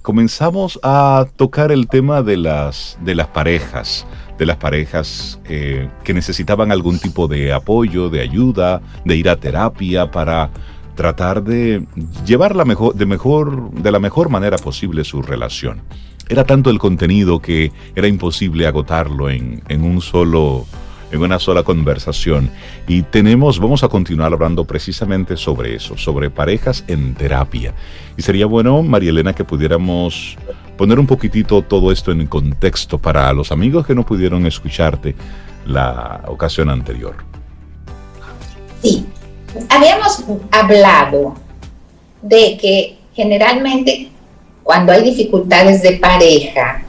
comenzamos a tocar el tema de las, de las parejas, de las parejas eh, que necesitaban algún tipo de apoyo, de ayuda, de ir a terapia para tratar de llevar la mejor, de, mejor, de la mejor manera posible su relación. Era tanto el contenido que era imposible agotarlo en, en un solo en una sola conversación. Y tenemos, vamos a continuar hablando precisamente sobre eso, sobre parejas en terapia. Y sería bueno, María Elena, que pudiéramos poner un poquitito todo esto en contexto para los amigos que no pudieron escucharte la ocasión anterior. Sí, habíamos hablado de que generalmente cuando hay dificultades de pareja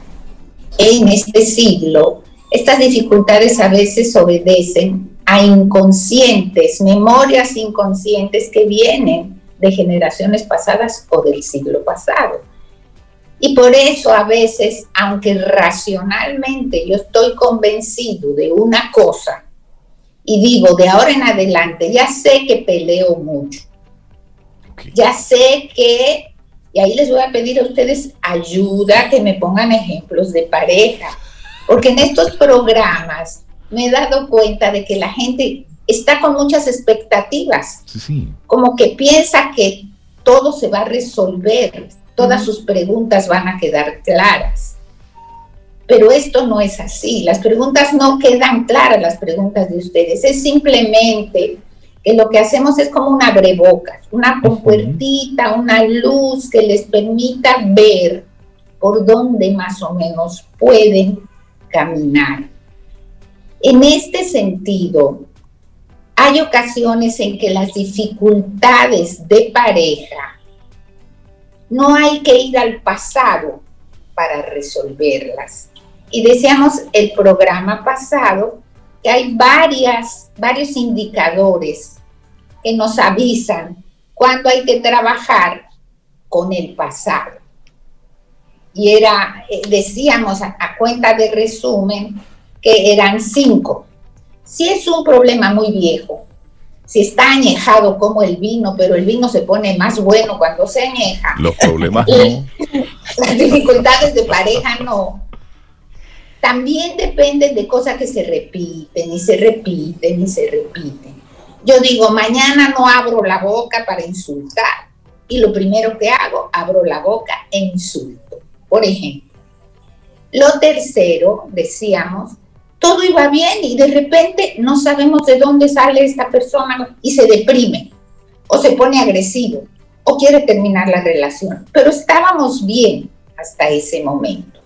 en este siglo, estas dificultades a veces obedecen a inconscientes, memorias inconscientes que vienen de generaciones pasadas o del siglo pasado. Y por eso a veces, aunque racionalmente yo estoy convencido de una cosa, y digo, de ahora en adelante, ya sé que peleo mucho. Ya sé que, y ahí les voy a pedir a ustedes ayuda, que me pongan ejemplos de pareja, porque en estos programas me he dado cuenta de que la gente está con muchas expectativas, como que piensa que todo se va a resolver, todas sus preguntas van a quedar claras. Pero esto no es así. Las preguntas no quedan claras, las preguntas de ustedes. Es simplemente que lo que hacemos es como una abrebocas, una compuertita, una luz que les permita ver por dónde más o menos pueden caminar. En este sentido, hay ocasiones en que las dificultades de pareja no hay que ir al pasado para resolverlas y decíamos el programa pasado que hay varias, varios indicadores que nos avisan cuando hay que trabajar con el pasado. Y era, eh, decíamos a, a cuenta de resumen, que eran cinco. Si es un problema muy viejo, si está añejado como el vino, pero el vino se pone más bueno cuando se añeja. Los problemas no. Las dificultades de pareja no también depende de cosas que se repiten y se repiten y se repiten. Yo digo, mañana no abro la boca para insultar. Y lo primero que hago, abro la boca e insulto. Por ejemplo. Lo tercero, decíamos, todo iba bien y de repente no sabemos de dónde sale esta persona y se deprime o se pone agresivo o quiere terminar la relación. Pero estábamos bien hasta ese momento.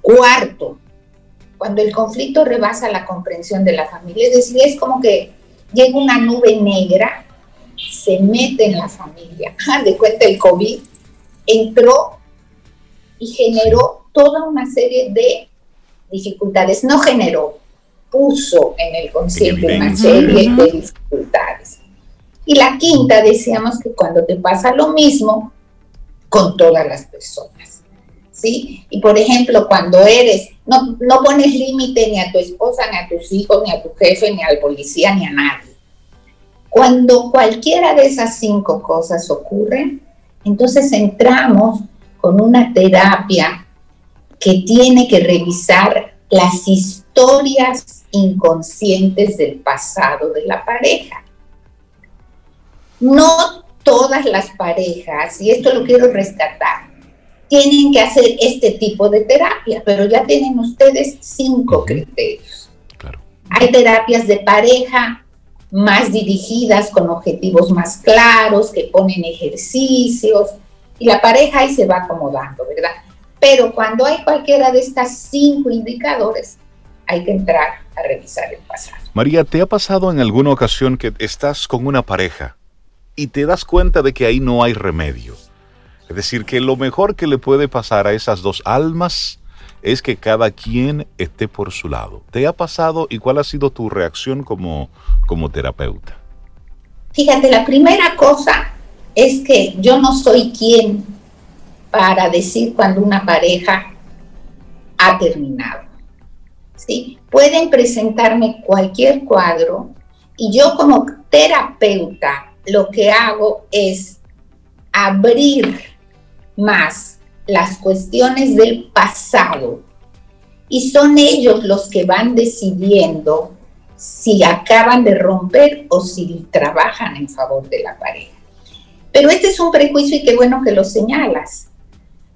Cuarto, cuando el conflicto rebasa la comprensión de la familia. Es decir, es como que llega una nube negra, se mete en la familia. De cuenta el COVID, entró y generó toda una serie de dificultades. No generó, puso en el consciente una serie de dificultades. Y la quinta, decíamos que cuando te pasa lo mismo con todas las personas. ¿Sí? Y por ejemplo, cuando eres, no, no pones límite ni a tu esposa, ni a tus hijos, ni a tu jefe, ni al policía, ni a nadie. Cuando cualquiera de esas cinco cosas ocurre, entonces entramos con una terapia que tiene que revisar las historias inconscientes del pasado de la pareja. No todas las parejas, y esto lo quiero rescatar, tienen que hacer este tipo de terapia, pero ya tienen ustedes cinco criterios. Hay terapias de pareja más dirigidas con objetivos más claros, que ponen ejercicios, y la pareja ahí se va acomodando, ¿verdad? Pero cuando hay cualquiera de estas cinco indicadores, hay que entrar a revisar el pasado. María, ¿te ha pasado en alguna ocasión que estás con una pareja y te das cuenta de que ahí no hay remedio? Es decir, que lo mejor que le puede pasar a esas dos almas es que cada quien esté por su lado. ¿Te ha pasado y cuál ha sido tu reacción como, como terapeuta? Fíjate, la primera cosa es que yo no soy quien para decir cuando una pareja ha terminado. ¿sí? Pueden presentarme cualquier cuadro y yo como terapeuta lo que hago es abrir más las cuestiones del pasado y son ellos los que van decidiendo si acaban de romper o si trabajan en favor de la pareja. Pero este es un prejuicio y qué bueno que lo señalas,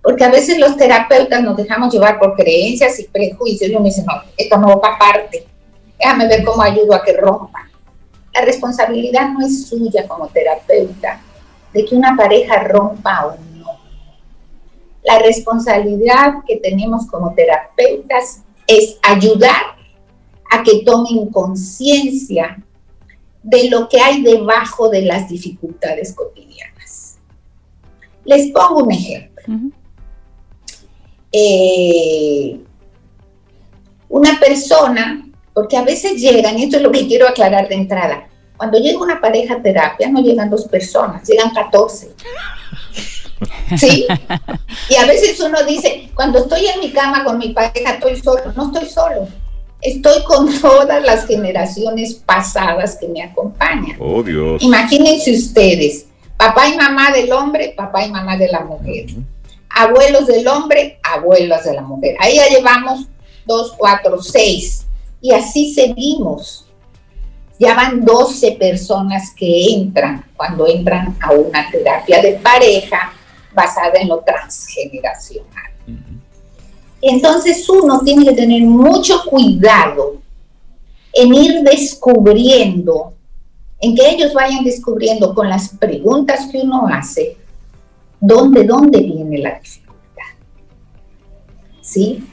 porque a veces los terapeutas nos dejamos llevar por creencias y prejuicios y uno dice, no, esto no va para parte, déjame ver cómo ayudo a que rompa. La responsabilidad no es suya como terapeuta de que una pareja rompa o no. La responsabilidad que tenemos como terapeutas es ayudar a que tomen conciencia de lo que hay debajo de las dificultades cotidianas. Les pongo un ejemplo. Eh, una persona, porque a veces llegan, y esto es lo que quiero aclarar de entrada, cuando llega una pareja a terapia no llegan dos personas, llegan 14. ¿Sí? Y a veces uno dice, cuando estoy en mi cama con mi pareja estoy solo, no estoy solo estoy con todas las generaciones pasadas que me acompañan. Oh, Dios. Imagínense ustedes, papá y mamá del hombre, papá y mamá de la mujer. Abuelos del hombre, abuelas de la mujer. Ahí ya llevamos dos, cuatro, seis. Y así seguimos. Ya van 12 personas que entran cuando entran a una terapia de pareja basada en lo transgeneracional. Entonces uno tiene que tener mucho cuidado en ir descubriendo, en que ellos vayan descubriendo con las preguntas que uno hace, dónde, dónde viene la dificultad. ¿Sí?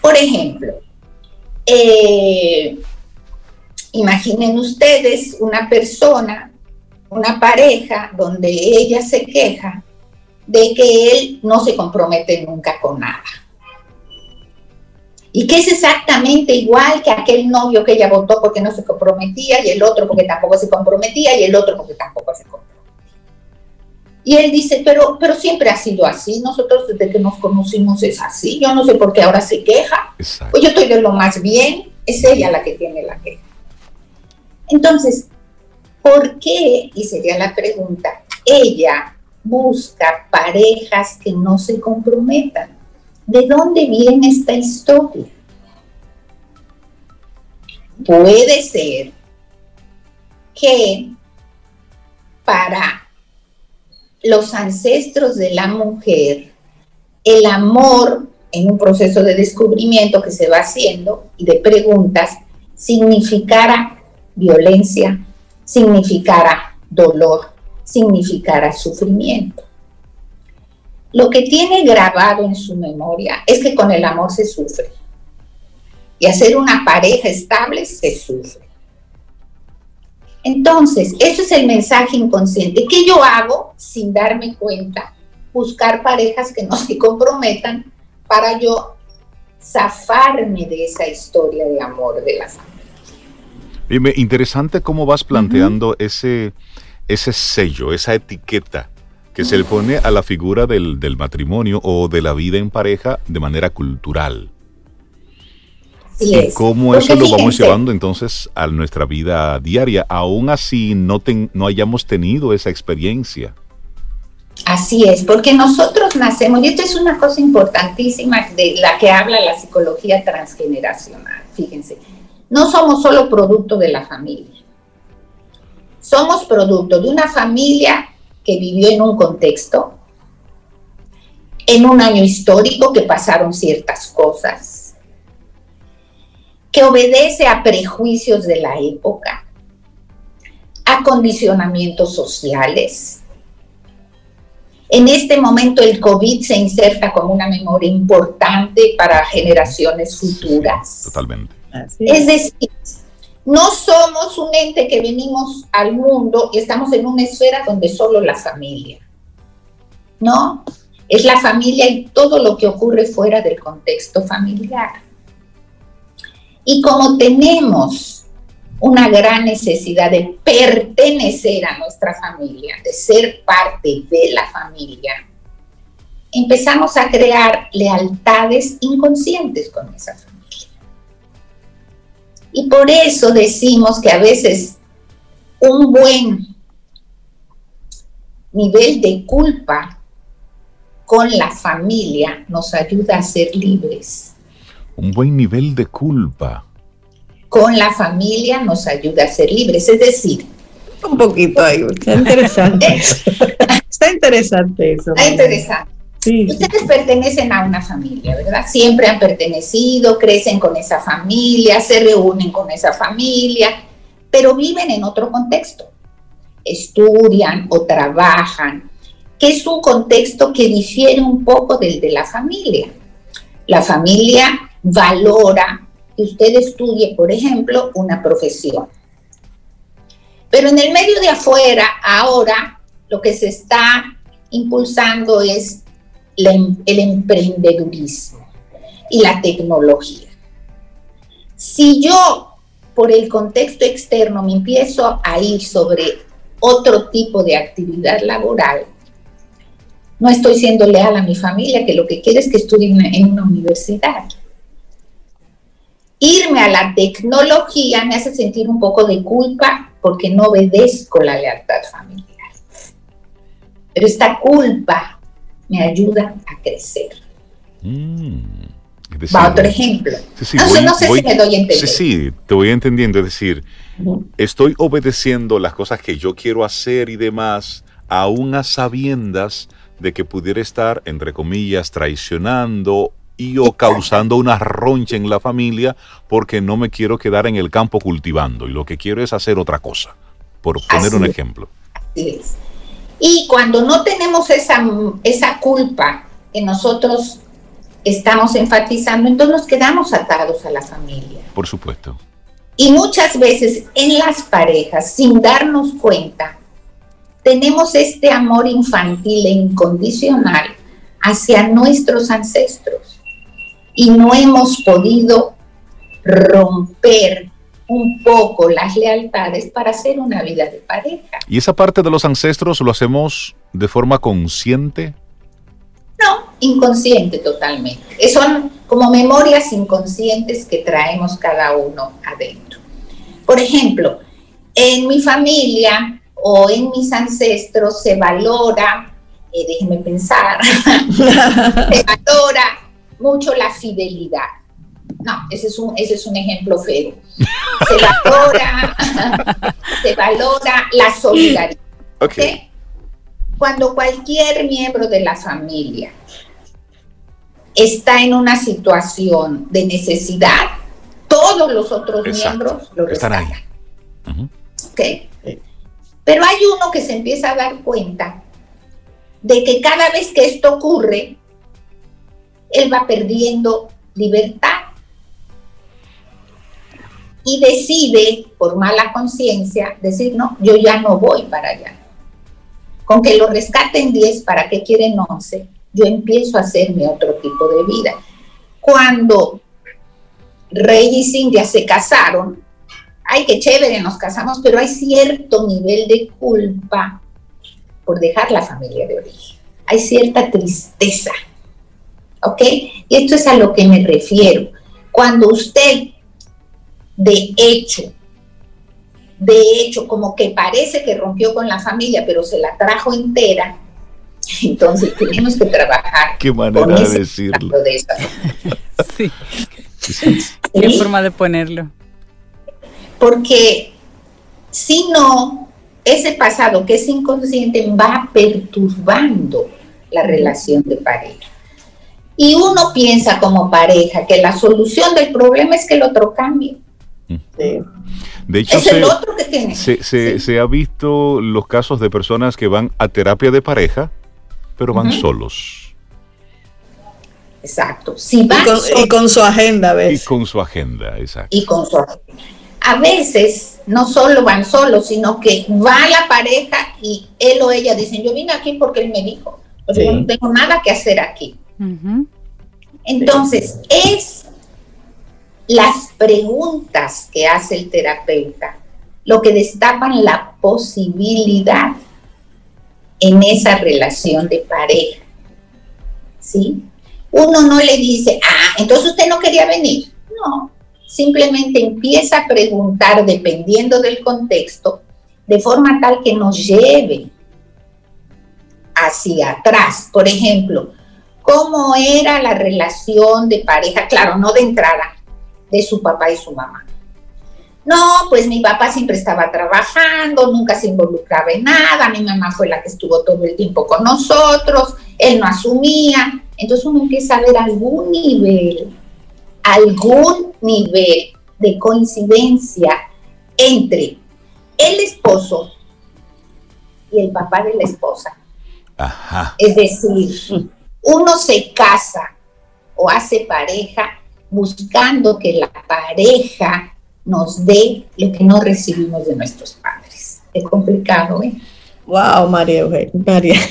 Por ejemplo, eh, imaginen ustedes una persona, una pareja, donde ella se queja de que él no se compromete nunca con nada. Y que es exactamente igual que aquel novio que ella votó porque no se comprometía y el otro porque tampoco se comprometía y el otro porque tampoco se comprometía. Y él dice, pero, pero siempre ha sido así, nosotros desde que nos conocimos es así, yo no sé por qué ahora se queja, pues yo estoy de lo más bien, es ella la que tiene la queja. Entonces, ¿por qué, y sería la pregunta, ella busca parejas que no se comprometan? ¿De dónde viene esta historia? Puede ser que para los ancestros de la mujer, el amor en un proceso de descubrimiento que se va haciendo y de preguntas significara violencia, significara dolor, significara sufrimiento lo que tiene grabado en su memoria es que con el amor se sufre. y hacer una pareja estable se sufre. Entonces, eso es el mensaje inconsciente. ¿Qué yo hago sin darme cuenta? Buscar parejas que no se comprometan para yo zafarme de esa historia de amor de la familia. Dime, interesante cómo vas planteando ese, ese sello, esa etiqueta que se le pone a la figura del, matrimonio o de la vida en pareja de manera cultural. y cómo eso lo vamos llevando entonces a nuestra vida diaria, aún así no, no hayamos tenido esa experiencia. Así es, porque nosotros nacemos, y esto es una cosa importantísima de la que habla la psicología transgeneracional, fíjense, no somos solo producto de la familia, somos producto de una familia que vivió en un contexto, en un año histórico que pasaron ciertas cosas, que obedece a prejuicios de la época, a condicionamientos sociales, en este momento el COVID se inserta como una memoria importante para generaciones futuras. Totalmente. Es decir, no somos un ente que venimos al mundo y estamos en una esfera donde solo la familia. No, es la familia y todo lo que ocurre fuera del contexto familiar. Y como tenemos una gran necesidad de pertenecer a nuestra familia, de ser parte de la familia, empezamos a crear lealtades inconscientes con esa familia. Y por eso decimos que a veces un buen nivel de culpa con la familia nos ayuda a ser libres. Un buen nivel de culpa con la familia nos ayuda a ser libres. Es decir, un poquito ahí, está interesante. está interesante eso. Está interesante. Ustedes pertenecen a una familia, ¿verdad? Siempre han pertenecido, crecen con esa familia, se reúnen con esa familia, pero viven en otro contexto. Estudian o trabajan, que es un contexto que difiere un poco del de la familia. La familia valora usted estudie, por ejemplo, una profesión. Pero en el medio de afuera, ahora, lo que se está impulsando es em, el emprendedurismo y la tecnología. Si yo, por el contexto externo, me empiezo a ir sobre otro tipo de actividad laboral, no estoy siendo leal a mi familia, que lo que quiere es que estudie en una universidad irme a la tecnología me hace sentir un poco de culpa porque no obedezco la lealtad familiar. Pero esta culpa me ayuda a crecer. Mm, Va otro ejemplo. no, sé si me doy a entender. Sí, sí, te voy entendiendo. Es decir, estoy obedeciendo las cosas que yo quiero hacer y demás, aún a sabiendas de que pudiera estar, entre comillas, traicionando y o causando una roncha en la familia porque no me quiero quedar en el campo cultivando y lo que quiero es hacer otra cosa, por poner un ejemplo. Y cuando no tenemos esa, esa culpa que nosotros estamos enfatizando, entonces nos quedamos atados a la familia. Por supuesto. Y muchas veces en las parejas, sin darnos cuenta, tenemos este amor infantil e incondicional hacia nuestros ancestros y no hemos podido romper un poco las lealtades para hacer una vida de pareja. ¿Y esa parte de los ancestros lo hacemos de forma consciente? No, inconsciente totalmente. Son como memorias inconscientes que traemos cada uno adentro. Por ejemplo, en mi familia o en mis ancestros se valora, eh, déjenme pensar, se valora mucho la fidelidad. No, ese es un, ese es un ejemplo feo. Se valora, se valora la solidaridad. Okay. Cuando cualquier miembro de la familia está en una situación de necesidad, todos los otros miembros lo están ahí. Pero hay uno que se empieza a dar cuenta de que cada vez que esto ocurre, él va perdiendo libertad. Y decide por mala conciencia decir, no, yo ya no voy para allá. Con que lo rescaten 10, ¿para qué quieren 11? Yo empiezo a hacer mi otro tipo de vida. Cuando Rey y Cintia se casaron, ay, qué chévere, nos casamos, pero hay cierto nivel de culpa por dejar la familia de origen. Hay cierta tristeza. ¿Ok? Y esto es a lo que me refiero. Cuando usted de hecho, de hecho, como que parece que rompió con la familia, pero se la trajo entera. Entonces tenemos que trabajar. Qué manera de decirlo. sí. Qué forma de ponerlo. Porque si no, ese pasado que es inconsciente va perturbando la relación de pareja. Y uno piensa como pareja que la solución del problema es que el otro cambie. De hecho, se, ha visto los casos de personas que van a terapia de pareja, pero van solos. Exacto. y, con, su agenda, Y con su agenda, exacto. Y con su A veces no solo van solos, sino que va la pareja y él o ella dicen, yo vine aquí porque él me dijo, pero yo no tengo nada que hacer aquí. Entonces, es las preguntas que hace el terapeuta lo que destapan la posibilidad en esa relación de pareja. ¿Sí? Uno no le dice, ah, entonces usted no quería venir. No, simplemente empieza a preguntar dependiendo del contexto, de forma tal que nos lleve hacia atrás. Por ejemplo, ¿cómo era la relación de pareja? Claro, no de entrada, de su papá y su mamá. No, pues mi papá siempre estaba trabajando, nunca se involucraba en nada, mi mamá fue la que estuvo todo el tiempo con nosotros, él no asumía. Entonces uno empieza a ver algún nivel, algún nivel de coincidencia entre el esposo y el papá de la esposa. Ajá. Es decir, uno se casa o hace pareja buscando que la pareja nos dé lo que no recibimos de nuestros padres. Es complicado, ¿eh? Wow, María Eugenia, María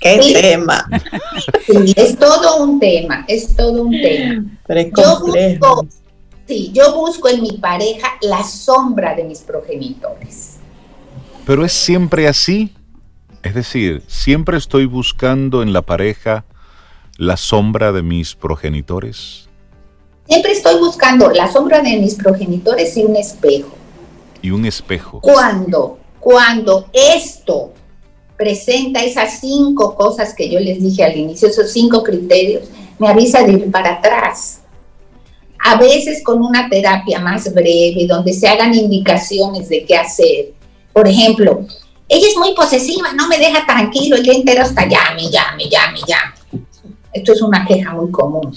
Qué tema. es todo un tema, es todo un tema. yo busco, sí, yo busco en mi pareja la sombra de mis progenitores. Pero es siempre así. Es decir, siempre estoy buscando en la pareja la sombra de mis progenitores? Siempre estoy buscando la sombra de mis progenitores y un espejo. Y un espejo. Cuando, cuando esto presenta esas cinco cosas que yo les dije al inicio, esos cinco criterios, me avisa de ir para atrás. A veces con una terapia más breve, donde se hagan indicaciones de qué hacer. Por ejemplo, ella es muy posesiva, no me deja tranquilo el día entero hasta llame, llame, llame, llame. Esto es una queja muy común.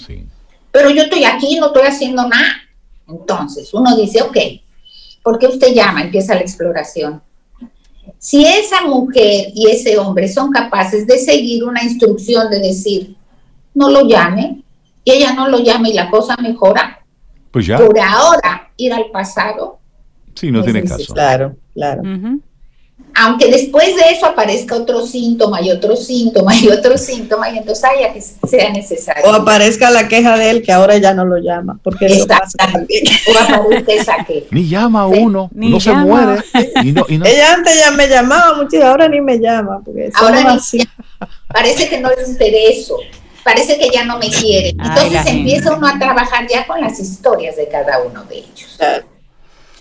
Pero yo estoy aquí, no estoy haciendo nada. Entonces, uno dice, ok, ¿por qué usted llama? Empieza la exploración. Si esa mujer y ese hombre son capaces de seguir una instrucción de decir, no lo llame, y ella no lo llama y la cosa mejora, pues ya. Por ahora, ir al pasado. Sí, no, tiene caso. Claro, claro aunque después de eso aparezca otro síntoma y otro síntoma y otro síntoma, y entonces haya que sea necesario. O aparezca la queja de él que ahora ya no lo llama, porque O aparezca esa queja. Ni llama uno, no se muere. Ella antes ya me llamaba mucho y ahora ni me llama. Porque ahora ni parece que no le intereso, parece que ya no me quiere. Entonces empieza uno a trabajar ya con las historias de cada uno de ellos.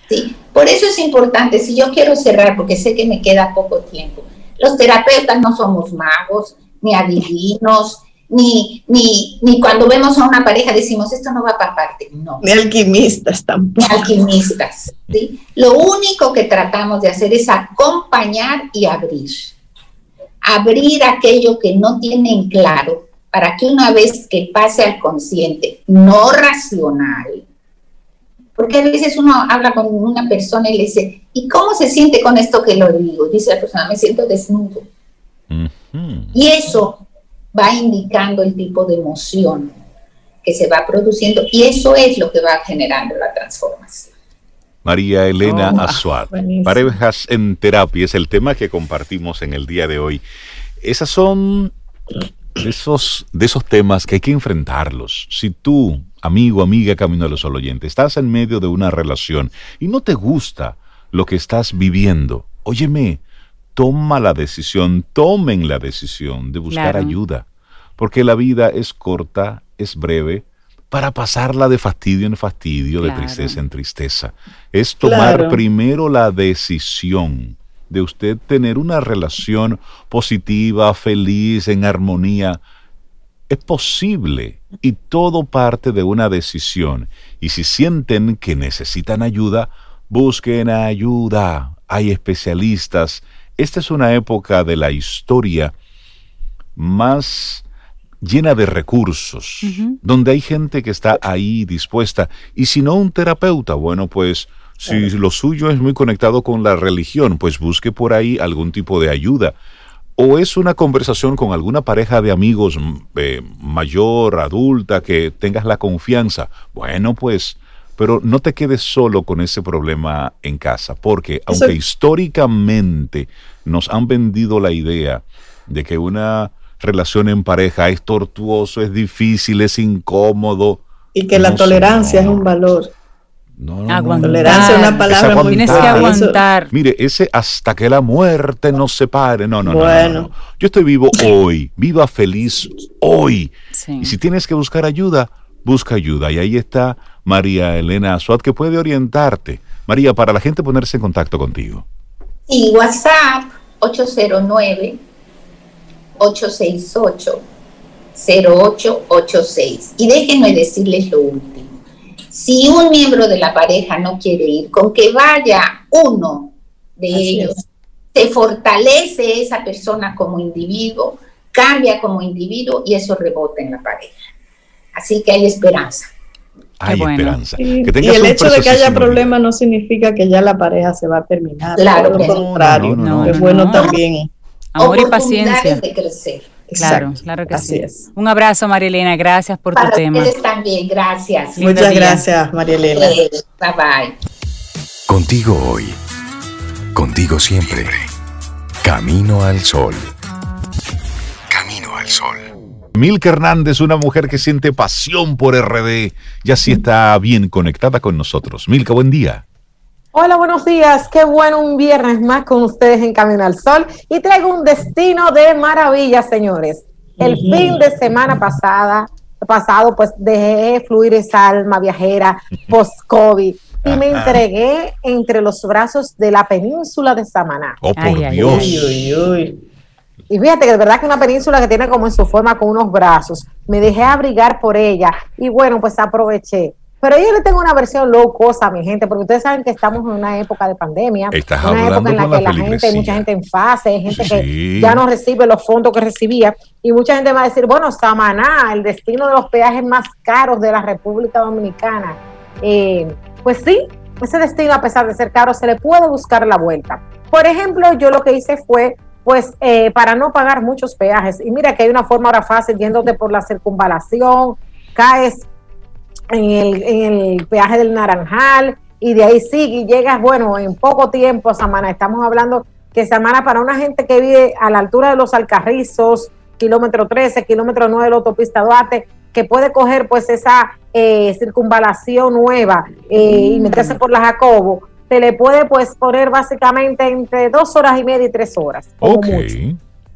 ¿Sí? Por eso es importante, si yo quiero cerrar, porque sé que me queda poco tiempo, los terapeutas no somos magos, ni adivinos, ni, ni, ni cuando vemos a una pareja decimos, esto no va para parte, no. Ni alquimistas tampoco. Ni alquimistas, ¿sí? Lo único que tratamos de hacer es acompañar y abrir. Abrir aquello que no tienen claro para que una vez que pase al consciente no racional, porque a veces uno habla con una persona y le dice, ¿y cómo se siente con esto que lo digo? Dice la persona, me siento desnudo. Y eso va indicando el tipo de emoción que se va produciendo y eso es lo que va generando la transformación. María Elena oh, Azuad, parejas en terapia es el tema que compartimos en el día de hoy. Esas son esos, de esos temas que hay que enfrentarlos. Si tú, amigo, amiga, camino a los oyentes, estás en medio de una relación y no te gusta lo que estás viviendo, óyeme, toma la decisión, tomen la decisión de buscar ayuda porque la vida es corta, es breve, para pasarla de fastidio en fastidio, de tristeza en tristeza. Es tomar primero la decisión de usted tener una relación positiva, feliz, en armonía. Es posible y todo parte de una decisión. Y si sienten que necesitan ayuda, busquen ayuda. Hay especialistas. Esta es una época de la historia más llena de recursos, donde hay gente que está ahí dispuesta, y si no un terapeuta, bueno, pues si lo suyo es muy conectado con la religión, pues busque por ahí algún tipo de ayuda. O es una conversación con alguna pareja de amigos mm, eh, mayor, adulta, que tengas la confianza. Bueno, pues, pero no te quedes solo con ese problema en casa, porque aunque históricamente nos han vendido la idea de que una relación en pareja es tortuoso, es difícil, es incómodo. Y que la tolerancia es un valor. No, no, Tolerancia es una palabra muy Tienes que aguantar. Mire, ese hasta que la muerte nos separe. No, no, bueno. no, Yo estoy vivo hoy, viva feliz hoy. Y si tienes que buscar ayuda, busca ayuda. Y ahí está María Elena Suat que puede orientarte. María, para la gente ponerse en contacto contigo. Sí, WhatsApp 809 868-0886. Y déjenme decirles lo último. Si un miembro de la pareja no quiere ir, con que vaya uno de ellos, se fortalece esa persona como individuo, cambia como individuo y eso rebota en la pareja. Así que hay esperanza. Hay esperanza. Y, el hecho de que haya problemas no significa que ya la pareja se va a terminar. Claro, lo contrario. es bueno también Amor y paciencia. de crecer. Claro, claro que sí. Un abrazo, María Elena. Gracias por tu tema. Ustedes también, gracias. Muchas gracias, María Elena. bye bye. Contigo hoy. Contigo siempre. Camino al sol. Camino al sol. Milka Hernández, una mujer que siente pasión por RD, ya sí está bien conectada con nosotros. Milka, buen día. Hola, buenos días. Qué bueno un viernes más con ustedes en Camino al Sol. Y traigo un destino de maravilla, señores. El fin de semana pasada, pasado, pues dejé fluir esa alma viajera post-COVID y me entregué entre los brazos de la península de Samaná. Oh, por Dios. y fíjate que de verdad que una península que tiene como en su forma con unos brazos. Me dejé abrigar por ella y bueno, pues aproveché. Pero yo le tengo una versión low cost a mi gente, porque ustedes saben que estamos en una época de pandemia, una época en la que la, gente, mucha gente en fase, gente que ya no recibe los fondos que recibía, y mucha gente va a decir, bueno, Samaná, el destino de los peajes más caros de la República Dominicana. Eh, pues sí, ese destino, a pesar de ser caro, se le puede buscar la vuelta. Por ejemplo, yo lo que hice fue, pues, eh, para no pagar muchos peajes, y mira que hay una forma ahora fácil, yéndote por la circunvalación, caes en el, en el peaje del Naranjal y de ahí sigue y llegas, bueno, en poco tiempo a Samana. Estamos hablando que Samana para una gente que vive a la altura de los Alcarrizos, kilómetro 13, kilómetro 9 de la autopista Duarte, que puede coger pues esa eh, circunvalación nueva eh, y meterse por la Jacobo, se le puede pues poner básicamente entre dos horas y media y tres horas. Ok.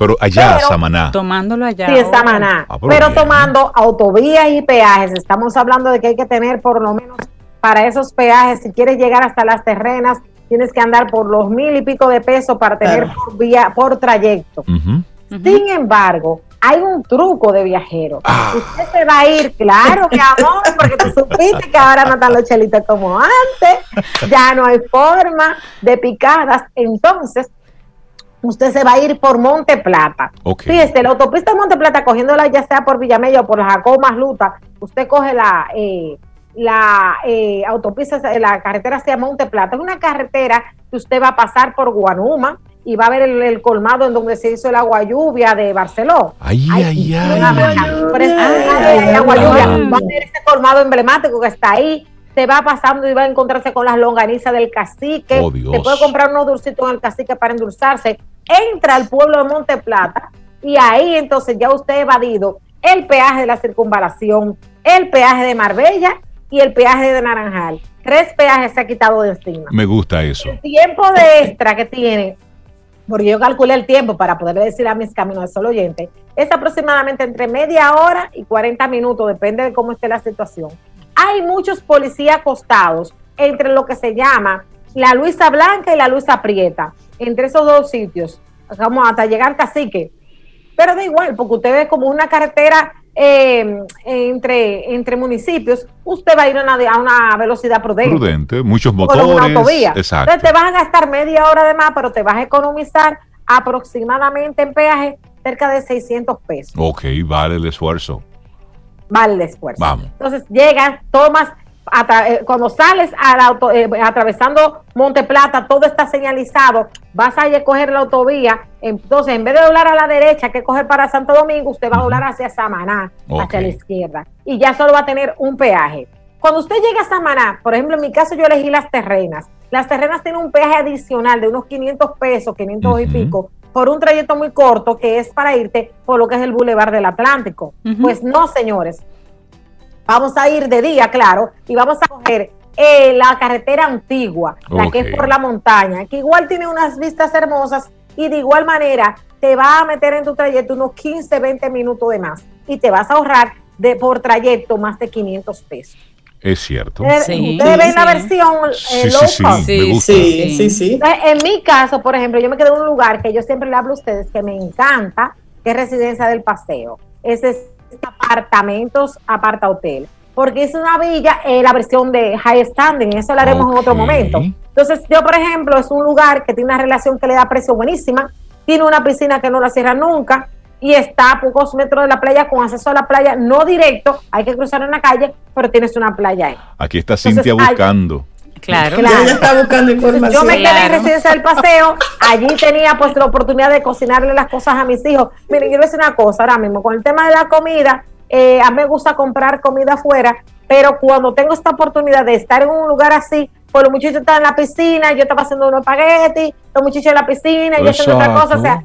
Pero allá, Samaná. Tomándolo allá. Sí, en Samaná. Ah, pero, tomando autovías y peajes. Estamos hablando de que hay que tener por lo menos para esos peajes, si quieres llegar hasta las terrenas, tienes que andar por los mil y pico de pesos para tener por vía, por trayecto. Sin embargo, hay un truco de viajero. Ah. Usted se va a ir, claro, mi amor, porque tú supiste que ahora no están los chelitos como antes, ya no hay forma de picadas. Entonces, usted se va a ir por Monte Plata. Fíjese, la autopista Monte Plata, cogiéndola ya sea por Villamella o por la Jacob Luta, usted coge la, eh, la eh, autopista, la carretera hacia Monte Plata. Es una carretera que usted va a pasar por Guanuma, y va a haber el, colmado en donde se hizo el agua lluvia de Barcelona. Ay, ay, ay. agua lluvia. Va a ver ese colmado emblemático que está ahí. Se va pasando y va a encontrarse con las longanizas del cacique. Oh, se puede comprar unos dulcitos en el cacique para endulzarse. Entra al pueblo de Monte Plata y ahí entonces ya usted ha evadido el peaje de la circunvalación, el peaje de Marbella y el peaje de Naranjal. Tres peajes se ha quitado de encima. Me gusta eso. El tiempo de extra que tiene, porque yo calculé el tiempo para poder decir a mis caminos de solo oyente, es aproximadamente entre media hora y 40 minutos, depende de cómo esté la situación. Hay muchos policías acostados entre lo que se llama la Luisa Blanca y la Luisa Prieta, entre esos dos sitios, vamos hasta llegar Cacique. Pero da igual, porque usted ve como una carretera eh, entre, entre municipios, usted va a ir a una, velocidad prudente. Prudente, muchos motores. Una autovía. Exacto. Entonces te vas a gastar media hora de más, pero te vas a economizar aproximadamente en peaje cerca de 600 pesos. Ok, vale el esfuerzo. Vale el esfuerzo. Vamos. Entonces llegas, tomas eh, cuando sales auto, eh, atravesando Monte Plata, todo está señalizado, vas a ir a coger la autovía, entonces en vez de doblar a la derecha, que coger para Santo Domingo, usted va a doblar hacia Samaná, hacia la izquierda, y ya solo va a tener un peaje. Cuando usted llega a Samaná, por ejemplo, en mi caso yo elegí las terrenas, las terrenas tienen un peaje adicional de unos 500 pesos, 500 y pico, por un trayecto muy corto que es para irte por lo que es el Boulevard del Atlántico. Pues no, señores, Vamos a ir de día, claro, y vamos a coger eh, la carretera antigua, la que es por la montaña, que igual tiene unas vistas hermosas y de igual manera te va a meter en tu trayecto unos 15, 20 minutos de más y te vas a ahorrar de por trayecto más de 500 pesos. Es cierto. Sí, Ustedes ven la versión eh, low cost. Sí, sí, sí, En mi caso, por ejemplo, yo me quedé en un lugar que yo siempre le hablo a ustedes que me encanta, que es Residencia del Paseo. Ese es apartamentos, aparta hotel, porque es una villa, eh, la versión de high standing, eso lo haremos en otro momento. Entonces, yo, por ejemplo, es un lugar que tiene una relación que le da precio buenísima, tiene una piscina que no la cierra nunca y está a pocos metros de la playa con acceso a la playa, no directo, hay que cruzar una calle, pero tienes una playa ahí. Aquí está Cintia buscando. Claro, claro. está buscando información. Yo me quedé en residencia del paseo, allí tenía pues la oportunidad de cocinarle las cosas a mis hijos. Miren, yo voy a decir una cosa ahora mismo, con el tema de la comida, eh, a mí me gusta comprar comida afuera, pero cuando tengo esta oportunidad de estar en un lugar así, pues los muchachos están en la piscina, yo estaba haciendo unos espaguetis, los muchachos en la piscina, yo haciendo otra cosa, o sea,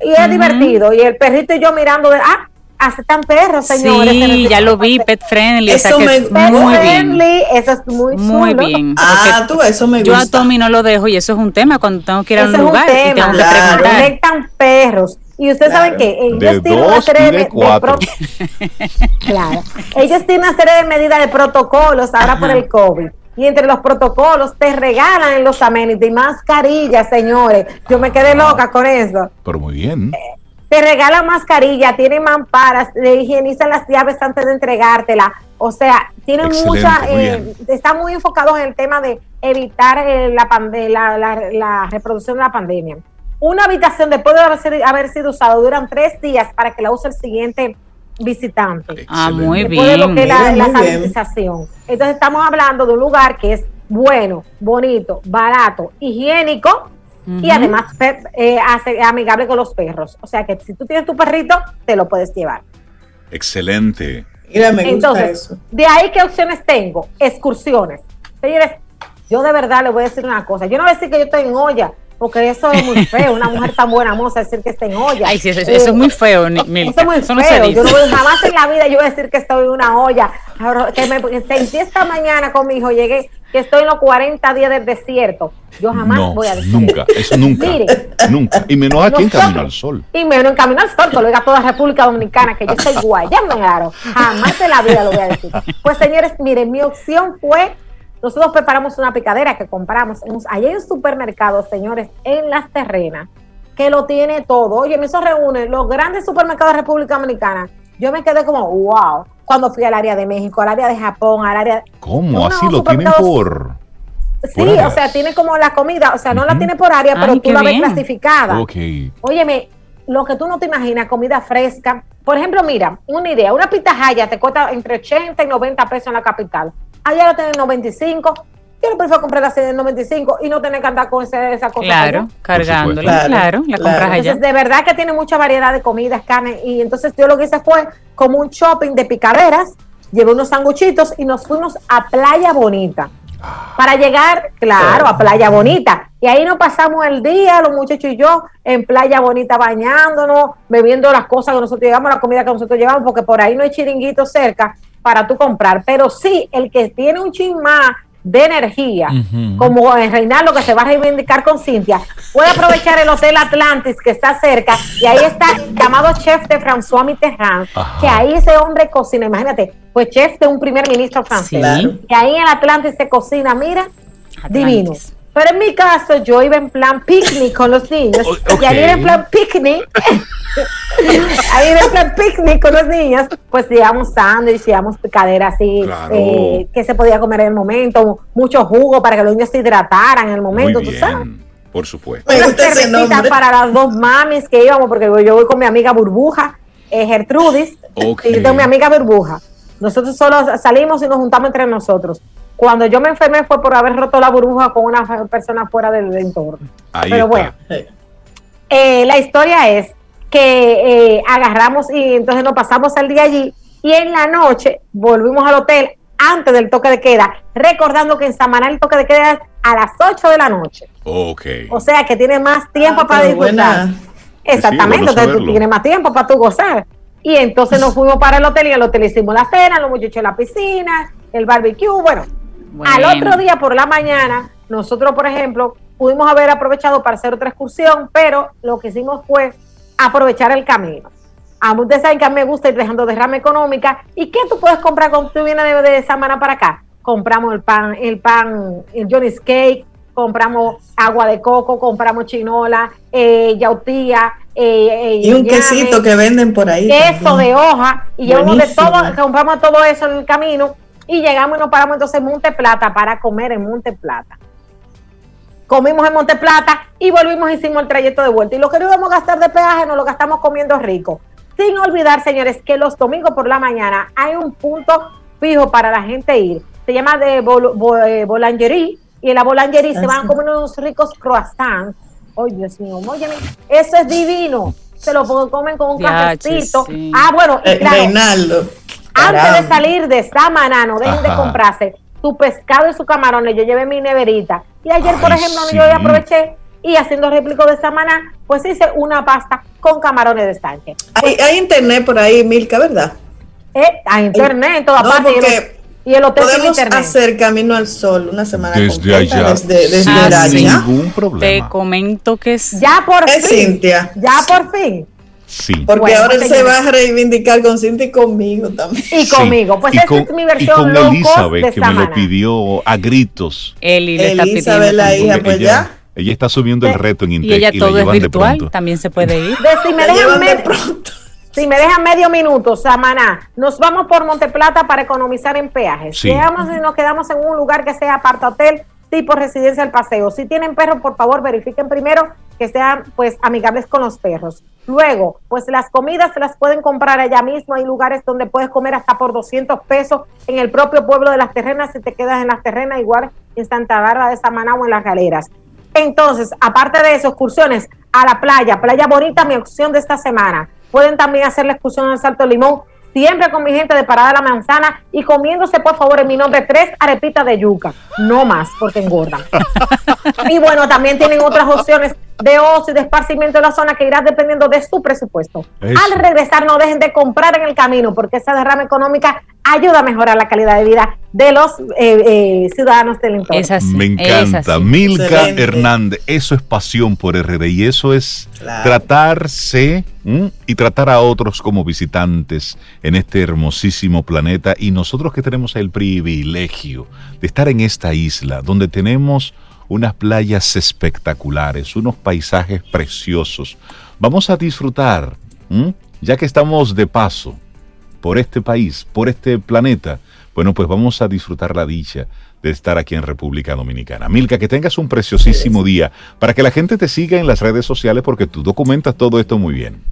y es divertido, y el perrito y yo mirando de, ah, aceptan perros, señores. Sí, ya lo vi, pet friendly. Eso me pet muy friendly, bien. Eso es muy, muy bien. Ah, tú, eso me gusta. Yo a Tommy no lo dejo y eso es un tema cuando tengo que ir a un lugar y tengo que preguntar. Conectan perros. Y ustedes saben que ellos tienen una serie de, claro. Ellos tienen una serie de medidas de protocolos ahora por el COVID. Y entre los protocolos te regalan los amenities mascarillas, señores. Yo me quedé loca con eso. Pero muy bien. Eh, te regalan mascarilla, tienen mamparas, le higienizan las llaves antes de entregártela. O sea, tienen mucha, eh, está muy enfocado en el tema de evitar eh, la, la, reproducción de la pandemia. Una habitación después de haber, sido usada duran tres días para que la use el siguiente visitante. Ah, muy bien. De lo que la, la sanitización. Entonces estamos hablando de un lugar que es bueno, bonito, barato, higiénico, y además eh, amigable con los perros. O sea que si tú tienes tu perrito, te lo puedes llevar. Excelente. Mira, me Entonces, de ahí qué opciones tengo, excursiones. Señores, yo de verdad le voy a decir una cosa. Yo no voy a decir que yo estoy en olla, porque eso es muy feo. Una mujer tan buena moza decir que está en olla. Ay, sí, eso, es muy feo, Eso es muy feo. yo no voy, jamás en la vida yo voy a decir que estoy en una olla. Que me sentí esta mañana con mi hijo, llegué que estoy en los 40 días del desierto. Yo jamás voy a decir Nunca, eso nunca. nunca. Y menos aquí en Camino al Sol. Y menos en Camino al Sol, que lo diga toda República Dominicana, que yo soy guayando, claro. Jamás en la vida lo voy a decir. Pues señores, miren, mi opción fue nosotros preparamos una picadera que compramos allá en un supermercado, señores, en las terrenas, que lo tiene todo. Oye, me hizo reúne los grandes supermercados de República Dominicana. Yo me quedé como, wow, cuando fui al área de México, al área de Japón, al área... ¿Cómo? ¿Así lo tienen por...? Sí, o sea, tiene como la comida, o sea, no la tiene por área, pero tú la ves clasificada. Ok. Óyeme, lo que tú no te imaginas, comida fresca. Por ejemplo, mira, una idea, una pitahaya te cuesta entre 80 y 90 pesos en la capital allá lo tienen 95, yo lo prefiero comprar la de 95 y no tener que andar con esa cosa. Claro, cargándola, claro, la compras allá. de verdad que tiene mucha variedad de comidas, carne, y entonces yo lo que hice fue como un shopping de picaderas, llevé unos sanguchitos y nos fuimos a Playa Bonita. Para llegar, claro, a Playa Bonita. Y ahí nos pasamos el día, los muchachos y yo, en Playa Bonita bañándonos, bebiendo las cosas que nosotros llevamos, la comida que nosotros llevamos, porque por ahí no hay chiringuito cerca para tú comprar. Pero sí, el que tiene un chin más de energía, como en Reinaldo que se va a reivindicar con Cintia, puede aprovechar el Hotel Atlantis que está cerca y ahí está el llamado chef de François Mitterrand, que ahí ese hombre cocina, imagínate, pues chef de un primer ministro francés, y ahí en el Atlantis se cocina, mira, divino. Pero en mi caso, yo iba en plan picnic con los niños. Y ahí en plan picnic, ahí en plan picnic con los niños, pues llevamos sándwich, llevamos picadera así, eh, que se podía comer en el momento, mucho jugo para que los niños se hidrataran en el momento, ¿tú sabes? Por supuesto. Unas para las dos mamis que íbamos, porque yo voy con mi amiga Burbuja, eh, Gertrudis, y yo tengo mi amiga Burbuja. Nosotros solo salimos y nos juntamos entre nosotros. Cuando yo me enfermé fue por haber roto la burbuja con una persona fuera del entorno. Pero bueno, eh, la historia es que eh, agarramos y entonces nos pasamos el día allí y en la noche volvimos al hotel antes del toque de queda, recordando que en Samaná el toque de queda es a las 8 de la noche. Ok. O sea que tiene más tiempo ah, para disfrutar. Exactamente, entonces tú tienes más tiempo para tu gozar. Y entonces nos fuimos para el hotel y el hotel hicimos la cena, los muchachos en la piscina, el barbecue, bueno, al otro día por la mañana, nosotros, por ejemplo, pudimos haber aprovechado para hacer otra excursión, pero lo que hicimos fue aprovechar el camino. A ustedes saben que a mí me gusta ir dejando derrama económica. ¿Y qué tú puedes comprar cuando tú vienes de, de Samana para acá? Compramos el pan, el pan, el Johnny's Cake, compramos agua de coco, compramos chinola, eh, yautía. Eh, eh, y un quesito que venden por ahí. Queso de hoja. Y llevamos de todo, compramos todo eso en el camino y llegamos y nos paramos entonces en Monte Plata para comer en Monte Plata. Comimos en Monte Plata y volvimos hicimos el trayecto de vuelta. Y lo que no íbamos a gastar de peaje nos lo gastamos comiendo rico. Sin olvidar, señores, que los domingos por la mañana hay un punto fijo para la gente ir. Se llama de eh, Bolangerie y en la Bolangerie se van a comer unos ricos croissants. Ay, Dios mío, óyeme, eso es divino. Se lo comen con un cafecito. Ah, bueno, y eh, Reinaldo antes de salir de Samaná, no dejen de comprarse su pescado y su camarones. Yo llevé mi neverita. Y ayer, por ejemplo, yo aproveché y haciendo réplico de Samaná, pues hice una pasta con camarones de estanque. Hay, internet por ahí, Milka, ¿verdad? Eh, hay internet en todas partes. Y el hotel Podemos hacer Camino al Sol una semana desde allá. Desde, desde ah, Sin ningún problema. Te comento que es... Ya por fin. Cintia. Ya por fin. Sí. Porque ahora él se va a reivindicar con Cintia y conmigo también. Y conmigo. Pues esa es mi versión. Y con Elizabeth, que me lo pidió a gritos. Eli le Elizabeth, la hija, pues ya. Ella está subiendo el reto en internet. Y ella todo es virtual, también se puede ir. si, me dejan si me dejan medio minuto, Samaná, nos vamos por Monteplata para economizar en peajes. Sí. Llegamos y nos quedamos en un lugar que sea aparta hotel tipo residencia del paseo. Si tienen perros, por favor, verifiquen primero que sean pues amigables con los perros. Luego, pues las comidas se las pueden comprar allá mismo. Hay lugares donde puedes comer hasta por 200 pesos en el propio pueblo de las terrenas si te quedas en las terrenas, igual en Santa Bárbara de Samaná o en las galeras. Entonces, aparte de eso, excursiones a la playa, Playa Bonita, mi opción de esta semana. Pueden también hacer la excursión al Salto Limón, siempre con mi gente de Parada la Manzana y comiéndose, por favor, en mi nombre, tres arepitas de yuca. No más, porque engordan. y bueno, también tienen otras opciones de ocio y de esparcimiento en la zona que irá dependiendo de su presupuesto. Al regresar, no dejen de comprar en el camino, porque esa derrama económica ayuda a mejorar la calidad de vida de los eh, eh, ciudadanos del entorno. Me encanta. Milka Hernández, eso es pasión por RD y eso es tratarse y tratar a otros como visitantes en este hermosísimo planeta y nosotros que tenemos el privilegio de estar en esta isla donde tenemos unas playas espectaculares, unos paisajes preciosos. Vamos a disfrutar, ya que estamos de paso por este país, por este planeta. Bueno, pues vamos a disfrutar la dicha de estar aquí en República Dominicana. Milka, que tengas un preciosísimo día para que la gente te siga en las redes sociales porque tú documentas todo esto muy bien.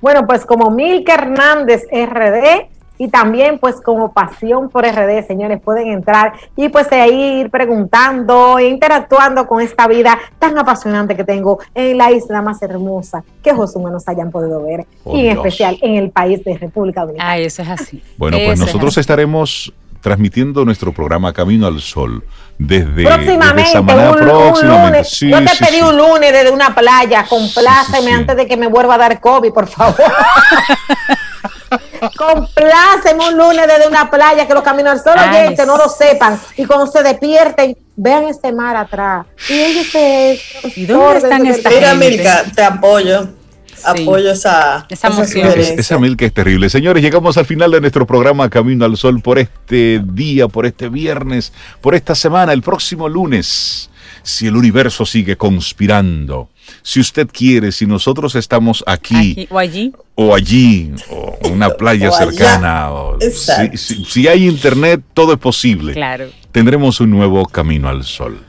Bueno, pues como Milka Hernández RD, y también pues como Pasión por RD, señores, pueden entrar y pues ahí ir preguntando e interactuando con esta vida tan apasionante que tengo en la isla más hermosa que ojos humanos hayan podido ver y en especial en el país de República Dominicana. Ah, eso es así. Bueno, pues nosotros estaremos transmitiendo nuestro programa Camino al Sol desde, próximamente, un, lunes. Yo te pedí un lunes desde una playa, compláceme antes de que me vuelva a dar COVID, por favor. compláceme un lunes desde una playa, que los Caminos al Sol oyentes no lo sepan y cuando se despierten vean este mar atrás. Y ellos se... ¿Y dónde están Mira, Milka, te apoyo apoyo esa, esa emoción. esa mil que es terrible. Señores, llegamos al final de nuestro programa Camino al Sol por este día, por este viernes, por esta semana, el próximo lunes. Si el universo sigue conspirando, si usted quiere, si nosotros estamos aquí, o allí, o allí, o una playa cercana, o si, si hay internet, todo es posible. Claro. Tendremos un nuevo camino al sol.